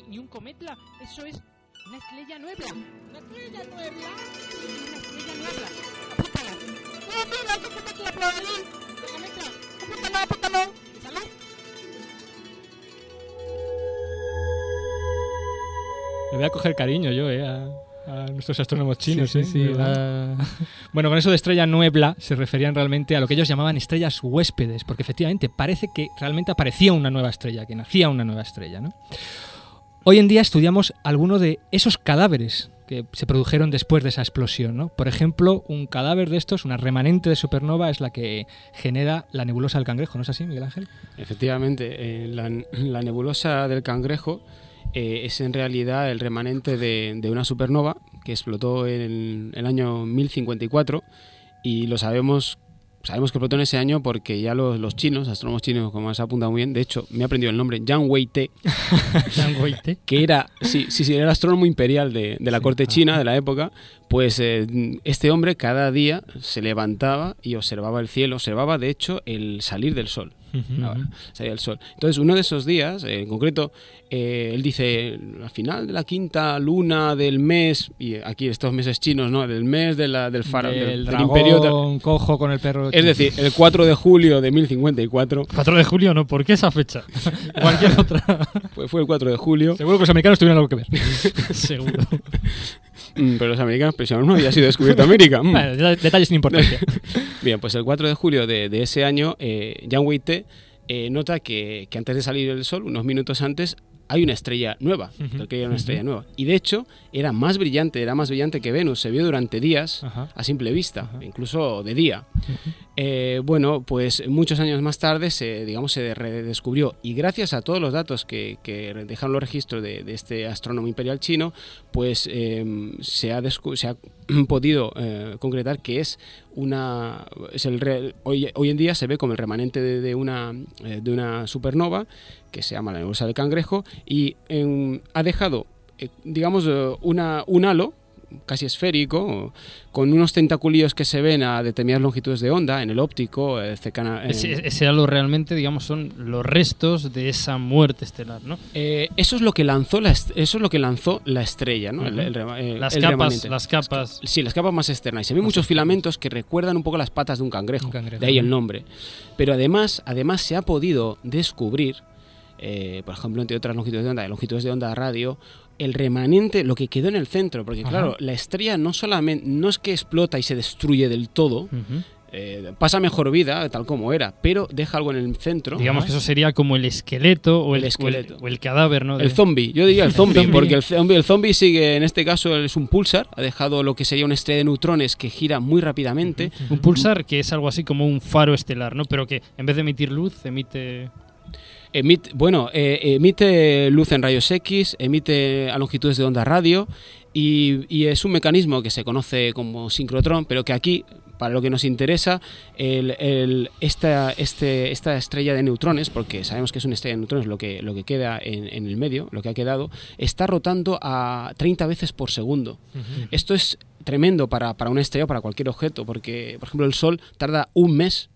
Ni un cometla, eso es una estrella nueva. ¿Una estrella nueva? Una estrella nueva. Apúntala. ¡Oh, mira, qué cometla por ahí! ¡Qué cometla! ¡Apúntalo, apúntalo! ¿Sale? Le voy a coger cariño yo, eh, a, a nuestros astrónomos chinos. Sí, eh, sí, Bueno, con eso de estrella nuebla se referían realmente a lo que ellos llamaban estrellas huéspedes, porque efectivamente parece que realmente aparecía una nueva estrella, que nacía una nueva estrella. ¿no? Hoy en día estudiamos algunos de esos cadáveres que se produjeron después de esa explosión. ¿no? Por ejemplo, un cadáver de estos, una remanente de supernova, es la que genera la nebulosa del cangrejo, ¿no es así, Miguel Ángel? Efectivamente, eh, la, nebulosa del cangrejo eh, es en realidad el remanente de, de una supernova que explotó en el año 1054 y lo sabemos sabemos que explotó en ese año porque ya los, los chinos, astrónomos chinos, como has apuntado muy bien, de hecho me he aprendido el nombre, Yang Wei-te, que era, sí, sí, sí, era el astrónomo imperial de, de la corte china de la época, pues eh, este hombre cada día se levantaba y observaba el cielo, observaba de hecho el salir del sol. Salía el sol. Entonces, uno de esos días, eh, en concreto, eh, él dice, al final de la quinta luna del mes, y aquí estos meses chinos, ¿no? Del mes de la, del, fara, del, El del dragón imperio. cojo con el perro. Es decir, el 4 de julio de 1054, 4 de julio, no, ¿por qué esa fecha? Cualquier otra. pues fue el 4 de julio, Seguro que los americanos tuvieron algo que ver. Seguro. Mm, pero los americanos pensaron, no había sido descubierto América. Mm. Bueno, detalles sin importancia. Bien, pues el 4 de julio de, de ese año, eh, Yang Wei-te eh, nota que, que antes de salir el sol, unos minutos antes, hay una estrella nueva, Ujú, que era una estrella nueva. Y de hecho, era más brillante, era más brillante que Venus. Se vio durante días, Ajá. a simple vista, incluso de día. Eh, bueno, pues muchos años más tarde se, digamos, se redescubrió. Y gracias a todos los datos que, que dejaron los registros de, este astrónomo imperial chino, pues eh, se, ha se ha podido eh, concretar que es una es el hoy, hoy en día se ve como el remanente de, una eh, de una supernova que se llama la nebulosa del cangrejo y em, ha dejado digamos una un halo casi esférico, con unos tentaculillos que se ven a determinadas longitudes de onda, en el óptico, eh, cercana... Ese, ese halo realmente, digamos, son los restos de esa muerte estelar, ¿no? Eh, eso es lo que lanzó la eso es lo que lanzó la estrella, ¿no? El eh, Las el capas, remanente. las capas. Sí, las capas más externas. Y se ven muchos filamentos que recuerdan un poco las patas de un cangrejo. Un cangrejo, De ahí el ¿no? nombre. Pero además, además se ha podido descubrir, por ejemplo, entre otras longitudes de onda, de longitudes de onda radio, el remanente, lo que quedó en el centro. Porque Ajá. claro, la estrella no solamente, no es que explota y se destruye del todo, eh, pasa mejor vida, tal como era, pero deja algo en el centro. Digamos que eso sería como el esqueleto o el, El esqueleto. o el, o el cadáver, ¿no? El zombie, yo diría el zombie, zombie. porque el zombie, el zombie sigue, en este caso es un pulsar, ha dejado lo que sería una estrella de neutrones que gira muy rápidamente. Un pulsar que es algo así como un faro estelar, ¿no? Pero que en vez de emitir luz, emite... Emite, bueno, eh, emite luz en rayos X, emite a longitudes de onda radio y, y es un mecanismo que se conoce como sincrotrón, pero que aquí, para lo que nos interesa, el- el- esta, este, esta estrella de neutrones, porque sabemos que es una estrella de neutrones lo que, lo que queda en, en el medio, lo que ha quedado, está rotando a 30 veces por segundo. Esto es tremendo para, para una estrella o para cualquier objeto, porque, por ejemplo, el Sol tarda un mes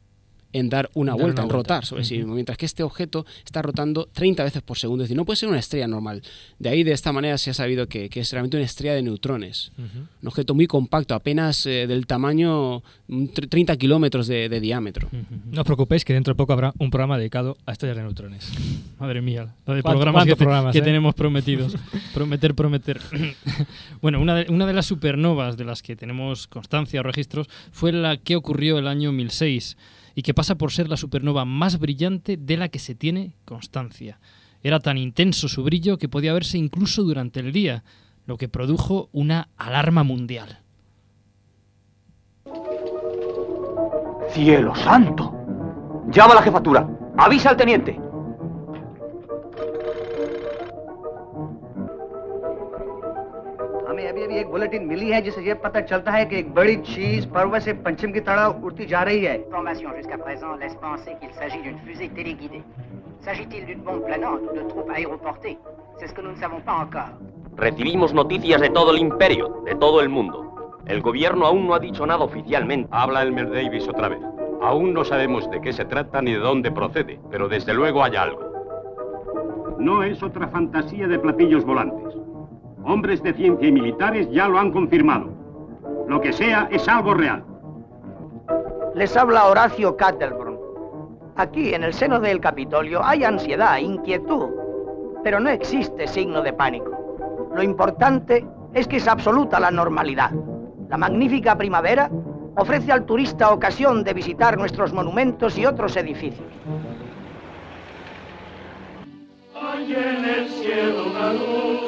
en dar una Dar vuelta, una en vuelta. rotar sobre sí mismo, mientras que este objeto está rotando 30 veces por segundo. Es decir, no puede ser una estrella normal. De ahí, de esta manera, se ha sabido que, que es realmente una estrella de neutrones. Un objeto muy compacto, apenas eh, del tamaño un tr- 30 kilómetros de, de diámetro. No os preocupéis que dentro de poco habrá un programa dedicado a estrellas de neutrones. Madre mía, lo de ¿Cuánto- programas, que, te- programas, que eh? tenemos prometidos. prometer, prometer. bueno, una de, una de las supernovas de las que tenemos constancia o registros fue la que ocurrió el año 1006 y que pasa por ser la supernova más brillante de la que se tiene constancia. Era tan intenso su brillo que podía verse incluso durante el día, lo que produjo una alarma mundial. ¡Cielo santo! Llama a la jefatura. Avisa al teniente. हमें अभी अभी एक बुलेटिन मिली है जिससे ये पता चलता है कि एक बड़ी चीज पर्व से पश्चिम की तरफ उड़ती जा रही है L'information jusqu'à présent laisse penser qu'il s'agit d'une fusée téléguidée. S'agit-il d'une bombe planante ou de troupes aéroportées C'est ce que nous ne savons pas encore. Recibimos noticias de todo el imperio, de todo el mundo. El gobierno aún no ha dicho nada oficialmente. Habla Elmer Davis otra vez. Aún no sabemos de qué se trata ni de dónde procede, pero desde luego hay algo. No es otra fantasía de platillos volantes. Hombres de ciencia y militares ya lo han confirmado. Lo que sea es algo real. Les habla Horacio Catterburn. Aquí, en el seno del Capitolio, hay ansiedad, inquietud, pero no existe signo de pánico. Lo importante es que es absoluta la normalidad. La magnífica primavera ofrece al turista ocasión de visitar nuestros monumentos y otros edificios. Hay en el cielo una luz,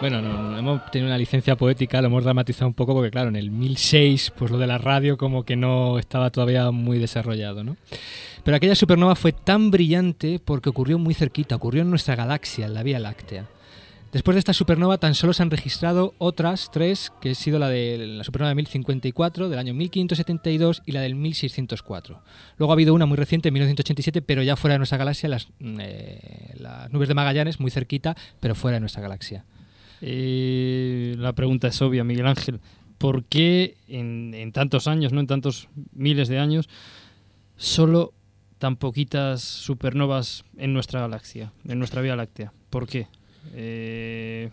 Bueno, no, no, hemos tenido una licencia poética, lo hemos dramatizado un poco porque, claro, en el 1006, pues lo de la radio como que no estaba todavía muy desarrollado, ¿no? Pero aquella supernova fue tan brillante porque ocurrió muy cerquita, ocurrió en nuestra galaxia, en la Vía Láctea. Después de esta supernova tan solo se han registrado otras tres, que ha sido la de la supernova de 1054, del año 1572 y la del 1604. Luego ha habido una muy reciente, en 1987, pero ya fuera de nuestra galaxia, las, eh, las nubes de Magallanes, muy cerquita, pero fuera de nuestra galaxia. Eh, la pregunta es obvia, Miguel Ángel. ¿Por qué en, en tantos años, no en tantos miles de años, solo tan poquitas supernovas en nuestra galaxia, en nuestra Vía Láctea? ¿Por qué? Eh,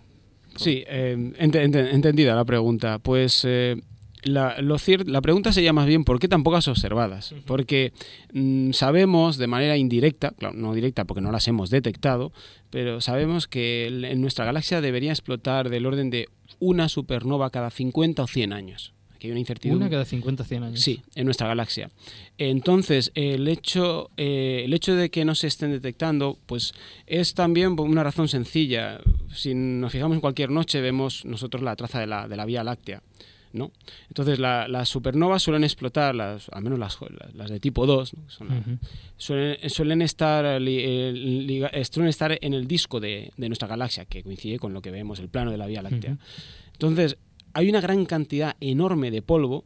Sí, eh, ente- ente- entendida la pregunta. Pues eh, la, lo la pregunta sería más bien ¿por qué tan pocas observadas? Porque mm, sabemos de manera indirecta, claro, no directa porque no las hemos detectado, pero sabemos que en nuestra galaxia debería explotar del orden de una supernova cada 50 o 100 años. Aquí hay una incertidumbre. una cada 50 100 años. Sí, en nuestra galaxia. Entonces, el hecho, eh, el hecho de que no se estén detectando, pues es también una razón sencilla. Si nos fijamos en cualquier noche, vemos nosotros la traza de la, de la Vía Láctea. ¿no? Entonces, la- las supernovas suelen explotar, las, al menos las, las de tipo 2, ¿no? Son la- Ujú. suelen, suelen estar, li- eh, eh, suelen estar en el disco de, de nuestra galaxia, que coincide con lo que vemos, el plano de la Vía Láctea. Entonces, hay una gran cantidad enorme de polvo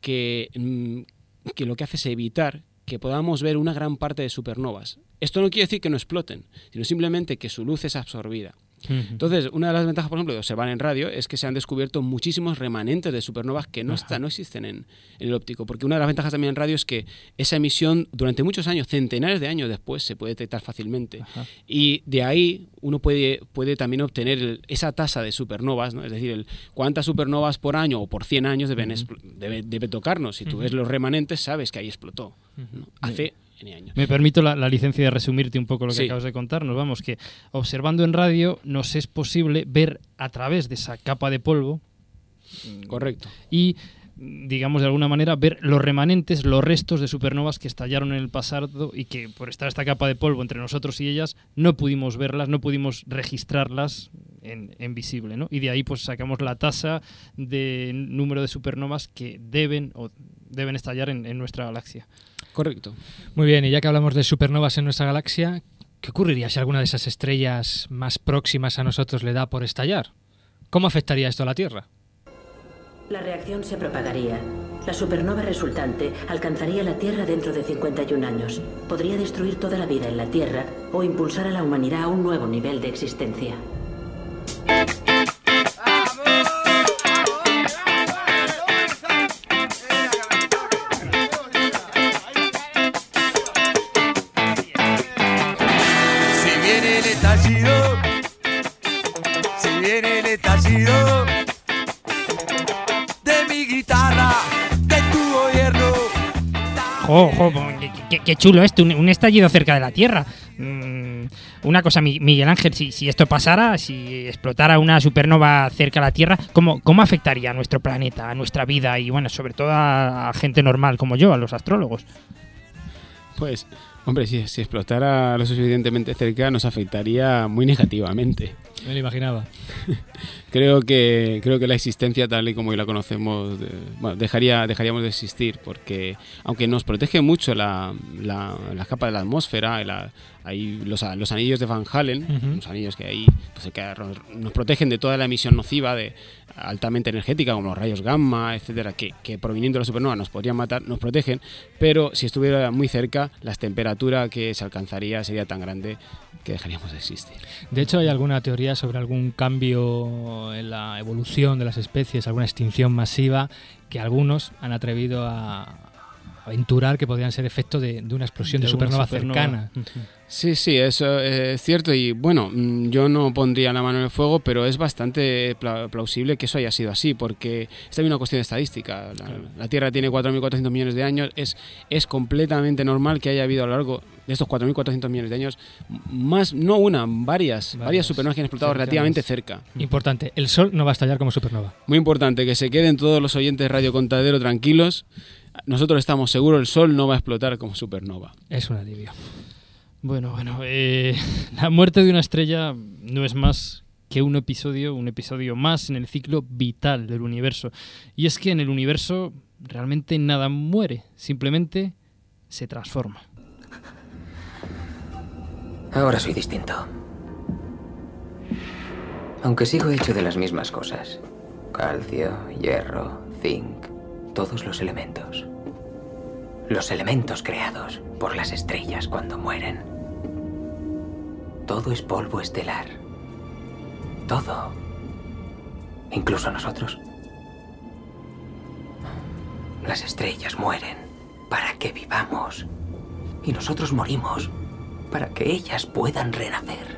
que, mm, que lo que hace es evitar que podamos ver una gran parte de supernovas. Esto no quiere decir que no exploten, sino simplemente que su luz es absorbida. Entonces, una de las ventajas, por ejemplo, de observar en radio es que se han descubierto muchísimos remanentes de supernovas que no, están, no existen en, en el óptico. Porque una de las ventajas también en radio es que esa emisión, durante muchos años, centenares de años después, se puede detectar fácilmente. Y de ahí uno puede, puede también obtener el- esa tasa de supernovas, ¿no? es decir, el, cuántas supernovas por año o por 100 años deben debe, debe tocarnos. Si tú ves los remanentes, sabes que ahí explotó. ¿no? Hace N años. Me permito la, la licencia de resumirte un poco lo que Sí. acabas de contarnos. Vamos, que observando en radio nos es posible ver a través de esa capa de polvo. Correcto. Y, digamos, de alguna manera, ver los remanentes, los restos de supernovas que estallaron en el pasado y que por estar esta capa de polvo entre nosotros y ellas no pudimos verlas, no pudimos registrarlas en, en visible. ¿no? Y de ahí pues sacamos la tasa de número de supernovas que deben o deben estallar en- en nuestra galaxia. Correcto. Muy bien, y ya que hablamos de supernovas en nuestra galaxia, ¿qué ocurriría si alguna de esas estrellas más próximas a nosotros le da por estallar? ¿Cómo afectaría esto a la Tierra? La reacción se propagaría. La supernova resultante alcanzaría la Tierra dentro de 51 años. Podría destruir toda la vida en la Tierra o impulsar a la humanidad a un nuevo nivel de existencia. Jo, jo, qué, chulo esto, un, estallido cerca de la Tierra. Mm, una cosa, Mi- Miguel Ángel, si, esto pasara, si explotara una supernova cerca de la Tierra, ¿cómo, ¿cómo afectaría a nuestro planeta, a nuestra vida y, bueno, sobre todo a gente normal como yo, a los astrólogos? Pues, hombre, si, si explotara lo suficientemente cerca nos afectaría muy negativamente. Me lo imaginaba. Creo que, creo que la existencia tal y como hoy la conocemos de- bueno, dejaría, dejaríamos de existir porque aunque nos protege mucho la, la, la capa de la atmósfera, la- hay los, los anillos de Van Halen, Ujú. los anillos que hay, pues, que nos protegen de toda la emisión nociva de altamente energética como los rayos gamma, etcétera, que, que proviniendo de la supernova nos podrían matar, nos protegen, pero si estuviera muy cerca, la temperatura que se alcanzaría sería tan grande que dejaríamos de existir. De hecho, ¿hay alguna teoría sobre algún cambio en la evolución de las especies, alguna extinción masiva que algunos han atrevido a aventurar que podrían ser efecto de, de una explosión de, De una supernova, supernova. cercana? Sí, sí, eso es cierto y bueno, mm, yo no pondría la mano en el fuego, pero es bastante pla- plausible que eso haya sido así, porque es también una cuestión de estadística. La, la Tierra tiene 4.400 millones de años, es, es completamente normal que haya habido a lo largo de estos 4.400 millones de años más, no una, varias, varias, Varias. supernovas que han explotado Cercanas. relativamente cerca. Importante, el Sol no va a estallar como supernova. Muy importante que se queden todos los oyentes de Radio Contadero tranquilos. Nosotros estamos seguros, el Sol no va a explotar como supernova. Es un alivio. Bueno, bueno, eh, la muerte de una estrella no es más que un episodio, un episodio más en el ciclo vital del universo. Y es que en el universo realmente nada muere, simplemente se transforma. Ahora soy distinto. Aunque sigo hecho de las mismas cosas. Calcio, hierro, zinc, todos los elementos. Los elementos creados por las estrellas cuando mueren. Todo es polvo estelar. Todo. Incluso nosotros. Las estrellas mueren para que vivamos. Y nosotros morimos para que ellas puedan renacer.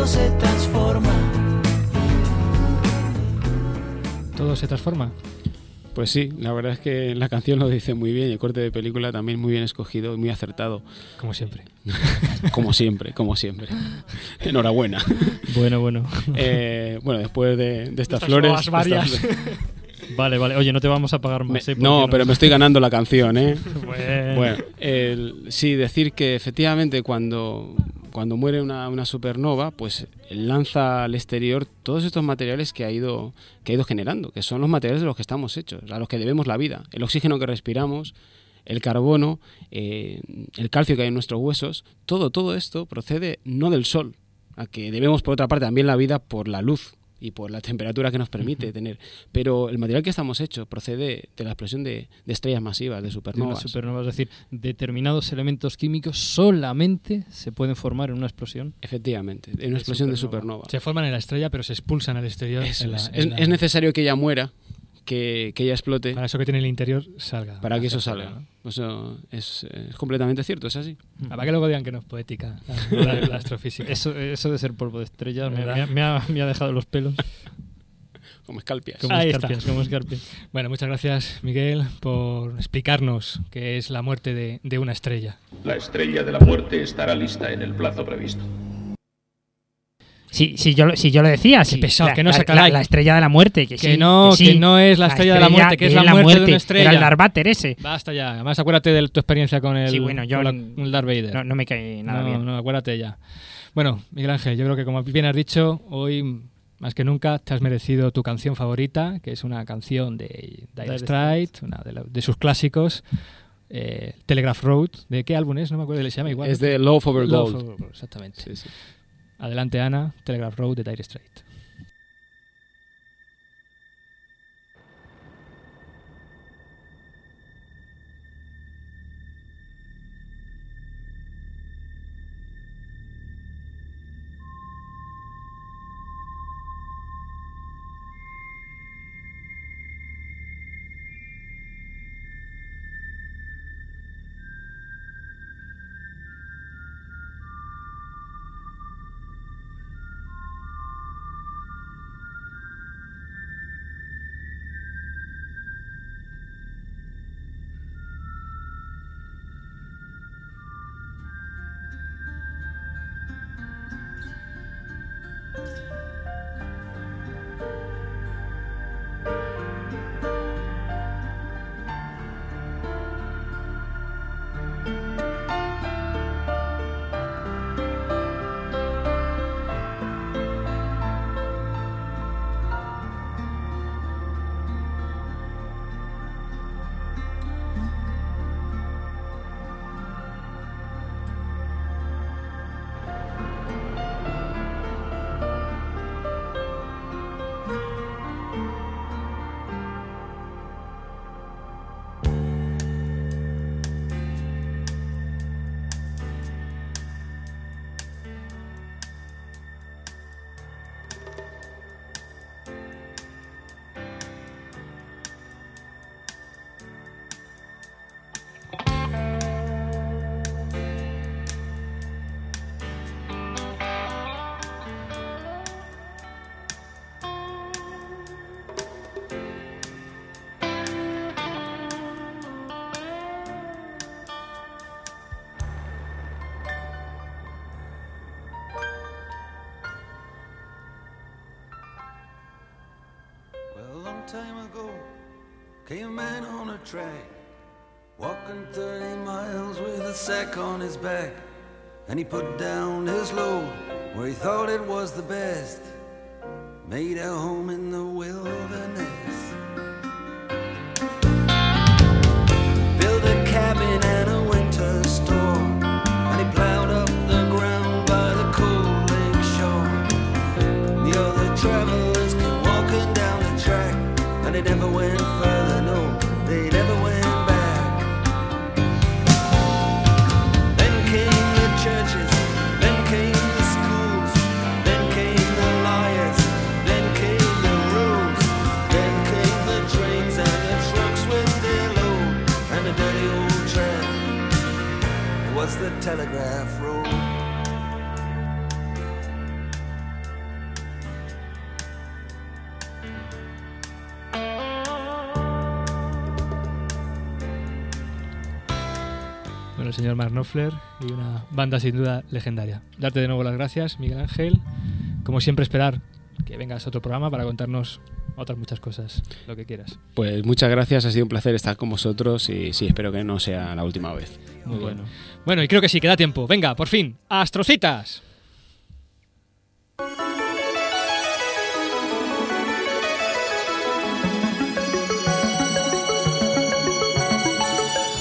Todo se transforma. ¿Todo se transforma? Pues sí, la verdad es que la canción lo dice muy bien y el corte de película también muy bien escogido y muy acertado. Como siempre. como siempre, como siempre. Enhorabuena. Bueno, bueno. Eh, bueno, después de, de estas Estas flores... varias. estas- Vale, vale. Oye, no te vamos a pagar más. Me- ¿eh? No, pero me estoy ganando la canción, ¿eh? Bueno. Bueno, el- sí, decir que efectivamente cuando, cuando muere una, una supernova, pues lanza al exterior todos estos materiales que ha, ido, que ha ido generando, que son los materiales de los que estamos hechos, a los que debemos la vida. El oxígeno que respiramos, el carbono, eh, el calcio que hay en nuestros huesos, todo, todo esto procede no del sol, a que debemos por otra parte también la vida por la luz y por la temperatura que nos permite tener. Pero el material que estamos hechos procede de la explosión de, de estrellas masivas, de de una supernovas. supernova, es decir, determinados elementos químicos solamente se pueden formar en una explosión. Efectivamente, en una explosión de supernova. Se forman en la estrella, pero se expulsan al exterior. Eso en la- es. en Es- la- es necesario que ella muera, que, que ella explote. Para eso que tiene el interior salga. Para que eso salga. afuera, Eso es, es completamente cierto, es así. ¿no? Para que luego digan que no es poética la, la- la astrofísica. Eso, eso de ser polvo de estrellas me, me ha- me ha, me ha dejado los pelos. Como escalpias. Como Ahí escarpias, está. como escarpias. Bueno, muchas gracias, Miguel, por explicarnos qué es la muerte de, de una estrella. La estrella de la muerte estará lista en el plazo previsto. Si, si, yo, lo- si yo lo decía, si pesado, la, que no la- saca la, la estrella de la muerte. Que, Que sí, no, sí. que no es la estrella de la muerte, que es la muerte de una estrella. Era el Darth Vader ese. Basta ya. Además, acuérdate de tu experiencia con el, Sí, bueno, yo con la- el Darth Vader. no- no me cae nada no, bien. No, acuérdate ya. Bueno, Miguel Ángel, yo creo que como bien has dicho, hoy más que nunca te has merecido tu canción favorita, que es una canción de Dire Straits, una de, la- de sus clásicos, eh, Telegraph Road. ¿De qué álbum es? No me acuerdo, se llama igual. Es de Love Over Love Gold. Over Gold, exactamente. Adelante, Ana, Telegraph Road de Dire Straits. Time ago, came a man on a track, walking 30 miles with a sack on his back. And he put down his load where he thought it was the best, made a home in the wilderness. Telegraph road. Bueno, señor Mark Knopfler y una banda sin duda legendaria. Darte de nuevo las gracias, Miguel Ángel. Como siempre, esperar que vengas a otro programa para contarnos otras muchas cosas, lo que quieras. Pues muchas gracias, ha sido un placer estar con vosotros y sí, espero que no sea la última vez. Muy bueno. Bueno, y creo que sí, queda tiempo. Venga, por fin, Astrocitas.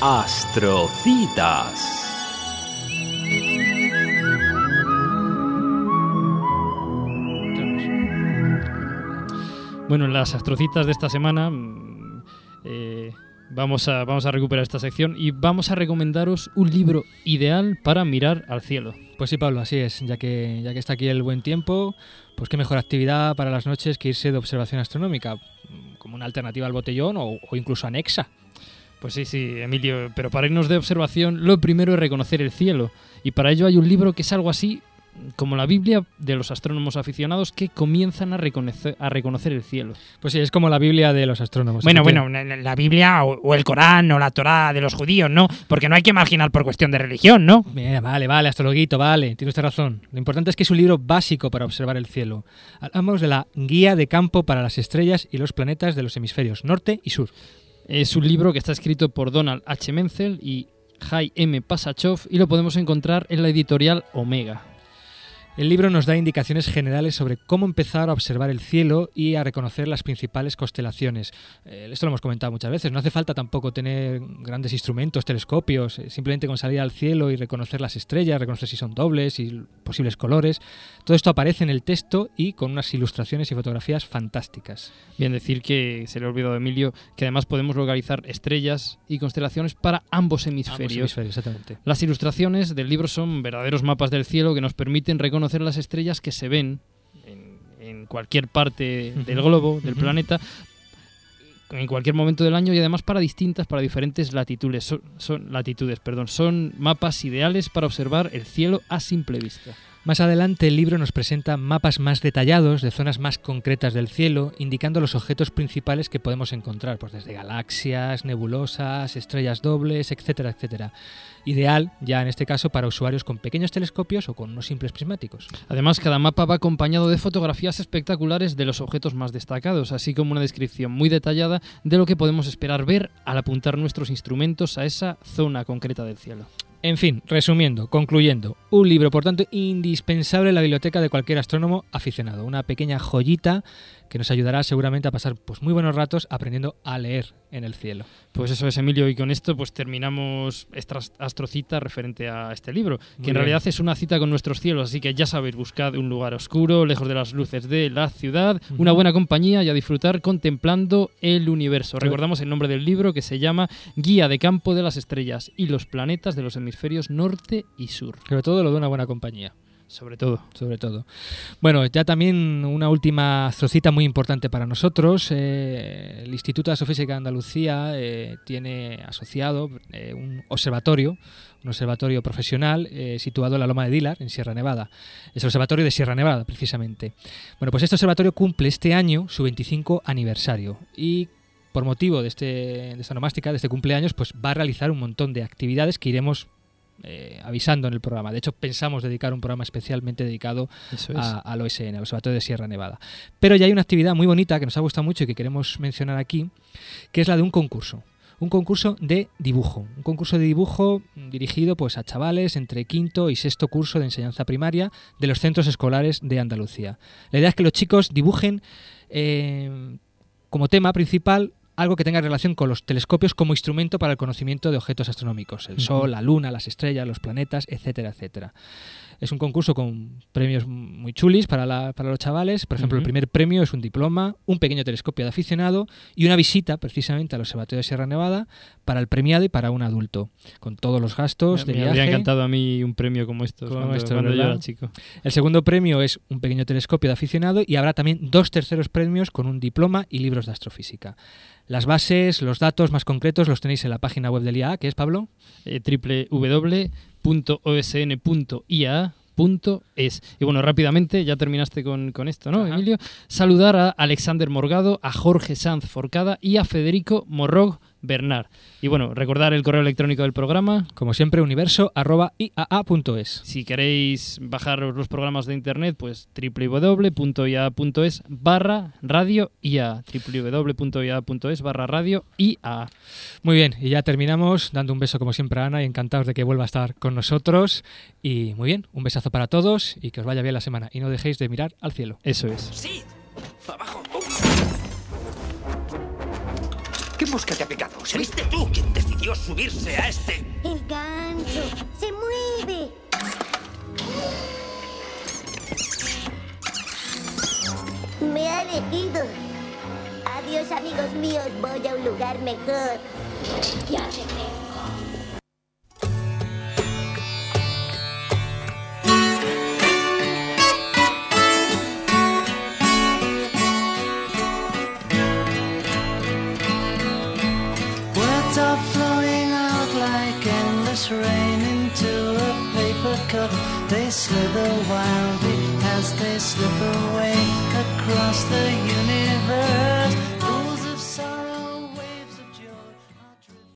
Astrocitas. Bueno, en las astrocitas de esta semana mm, eh, vamos, a, vamos a recuperar esta sección y vamos a recomendaros un libro ideal para mirar al cielo. Pues sí, Pablo, así es. Ya que, ya que está aquí el buen tiempo, pues qué mejor actividad para las noches que irse de observación astronómica, mm, como una alternativa al botellón o, o incluso anexa. Pues sí, sí, Emilio, pero para irnos de observación lo primero es reconocer el cielo y para ello hay un libro que es algo así como la Biblia de los astrónomos aficionados que comienzan a reconocer, a reconocer el cielo. Pues sí, es como la Biblia de los astrónomos. Bueno, bueno, la Biblia o, o el Corán o la Torá de los judíos, ¿no? Porque no hay que marginar por cuestión de religión, ¿no? Vale, vale, astrologuito, vale, tiene usted razón. Lo importante es que es un libro básico para observar el cielo. Hablamos de la Guía de Campo para las Estrellas y los Planetas de los Hemisferios Norte y Sur. Es un libro que está escrito por Donald H. Menzel y Jai M. Pasachov y lo podemos encontrar en la editorial Omega. El libro nos da indicaciones generales sobre cómo empezar a observar el cielo y a reconocer las principales constelaciones. Eh, esto lo hemos comentado muchas veces. No hace falta tampoco tener grandes instrumentos, telescopios. eh, simplemente con salir al cielo y reconocer las estrellas, reconocer si son dobles y posibles colores. Todo esto aparece en el texto y con unas ilustraciones y fotografías fantásticas. Bien decir que se le ha olvidado a Emilio que además podemos localizar estrellas y constelaciones para ambos hemisferios. hemisferios, exactamente. Las ilustraciones del libro son verdaderos mapas del cielo que nos permiten reconocer las estrellas que se ven en, en cualquier parte del globo, del planeta, en cualquier momento del año y además para distintas, para diferentes latitudes. Son, son- latitudes, perdón, son mapas ideales para observar el cielo a simple vista. Más adelante el libro nos presenta mapas más detallados de zonas más concretas del cielo, indicando los objetos principales que podemos encontrar, pues desde galaxias, nebulosas, estrellas dobles, etcétera, etcétera. Ideal, ya en este caso, para usuarios con pequeños telescopios o con unos simples prismáticos. Además, cada mapa va acompañado de fotografías espectaculares de los objetos más destacados, así como una descripción muy detallada de lo que podemos esperar ver al apuntar nuestros instrumentos a esa zona concreta del cielo. En fin, resumiendo, concluyendo, un libro, por tanto, indispensable en la biblioteca de cualquier astrónomo aficionado. Una pequeña joyita que nos ayudará seguramente a pasar pues, muy buenos ratos aprendiendo a leer en el cielo. Pues eso es, Emilio, y con esto pues terminamos esta astrocita referente a este libro, que en realidad es una cita con nuestros cielos, así que ya sabéis, buscad un lugar oscuro, lejos de las luces de la ciudad, una buena compañía y a disfrutar contemplando el universo. Pero- Recordamos el nombre del libro que se llama Guía de Campo de las Estrellas y los planetas de los hemisferios norte y sur. Sobre todo lo de una buena compañía. Sobre todo. Sobre todo. Bueno, ya también una última astrocita muy importante para nosotros. Eh, el Instituto de Astrofísica de Andalucía eh, tiene asociado eh, un observatorio, un observatorio profesional situado en la Loma de Dilar, en Sierra Nevada. Es el observatorio de Sierra Nevada, precisamente. Bueno, pues este observatorio cumple este año su 25 aniversario y por motivo de, este, de esta nomástica, de este cumpleaños, pues va a realizar un montón de actividades que iremos eh, avisando en el programa. De hecho, pensamos dedicar un programa especialmente dedicado es. a- al OSN, al Observatorio de Sierra Nevada. Pero ya hay una actividad muy bonita que nos ha gustado mucho y que queremos mencionar aquí, que es la de un concurso. Un concurso de dibujo. Un concurso de dibujo dirigido pues, a chavales entre quinto y sexto curso de enseñanza primaria de los centros escolares de Andalucía. La idea es que los chicos dibujen eh, como tema principal algo que tenga relación con los telescopios como instrumento para el conocimiento de objetos astronómicos, el. Sol, la Luna, las estrellas, los planetas, etcétera, etcétera. Es un concurso con premios muy chulis para, la- para los chavales. Por ejemplo, el primer premio es un diploma, un pequeño telescopio de aficionado y una visita precisamente al Observatorio de Sierra Nevada para el premiado y para un adulto, con todos los gastos Me, de me viaje. habría encantado a mí un premio como estos Como cuando, yo era chico. El segundo premio es un pequeño telescopio de aficionado y habrá también dos terceros premios con un diploma y libros de astrofísica. Las bases, los datos más concretos los tenéis en la página web del IAA, que es Pablo. eh, www.osn.ia.es. Y bueno, rápidamente, ya terminaste con, con esto, ¿no, Emilio? Saludar a Alexander Morgado, a Jorge Sanz Forcada y a Federico Morrog Bernard. Y bueno, recordar el correo electrónico del programa. Como siempre, universo.iaa.es. Si queréis bajar los programas de internet, pues www.ia.es barra radio IA. www.ia.es barra radio IA. Muy bien, y ya terminamos dando un beso como siempre a Ana y encantados de que vuelva a estar con nosotros. Y muy bien, un besazo para todos y que os vaya bien la semana. Y no dejéis de mirar al cielo. Eso es. ¡Sí! ¡Abajo! ¿Qué mosca te ha picado? ¿Fuiste tú quien decidió subirse a este? El gancho se mueve. Me ha elegido. Adiós, amigos míos. Voy a un lugar mejor. Ya te rain into a paper cup. They slither wildly as they slip away across the universe.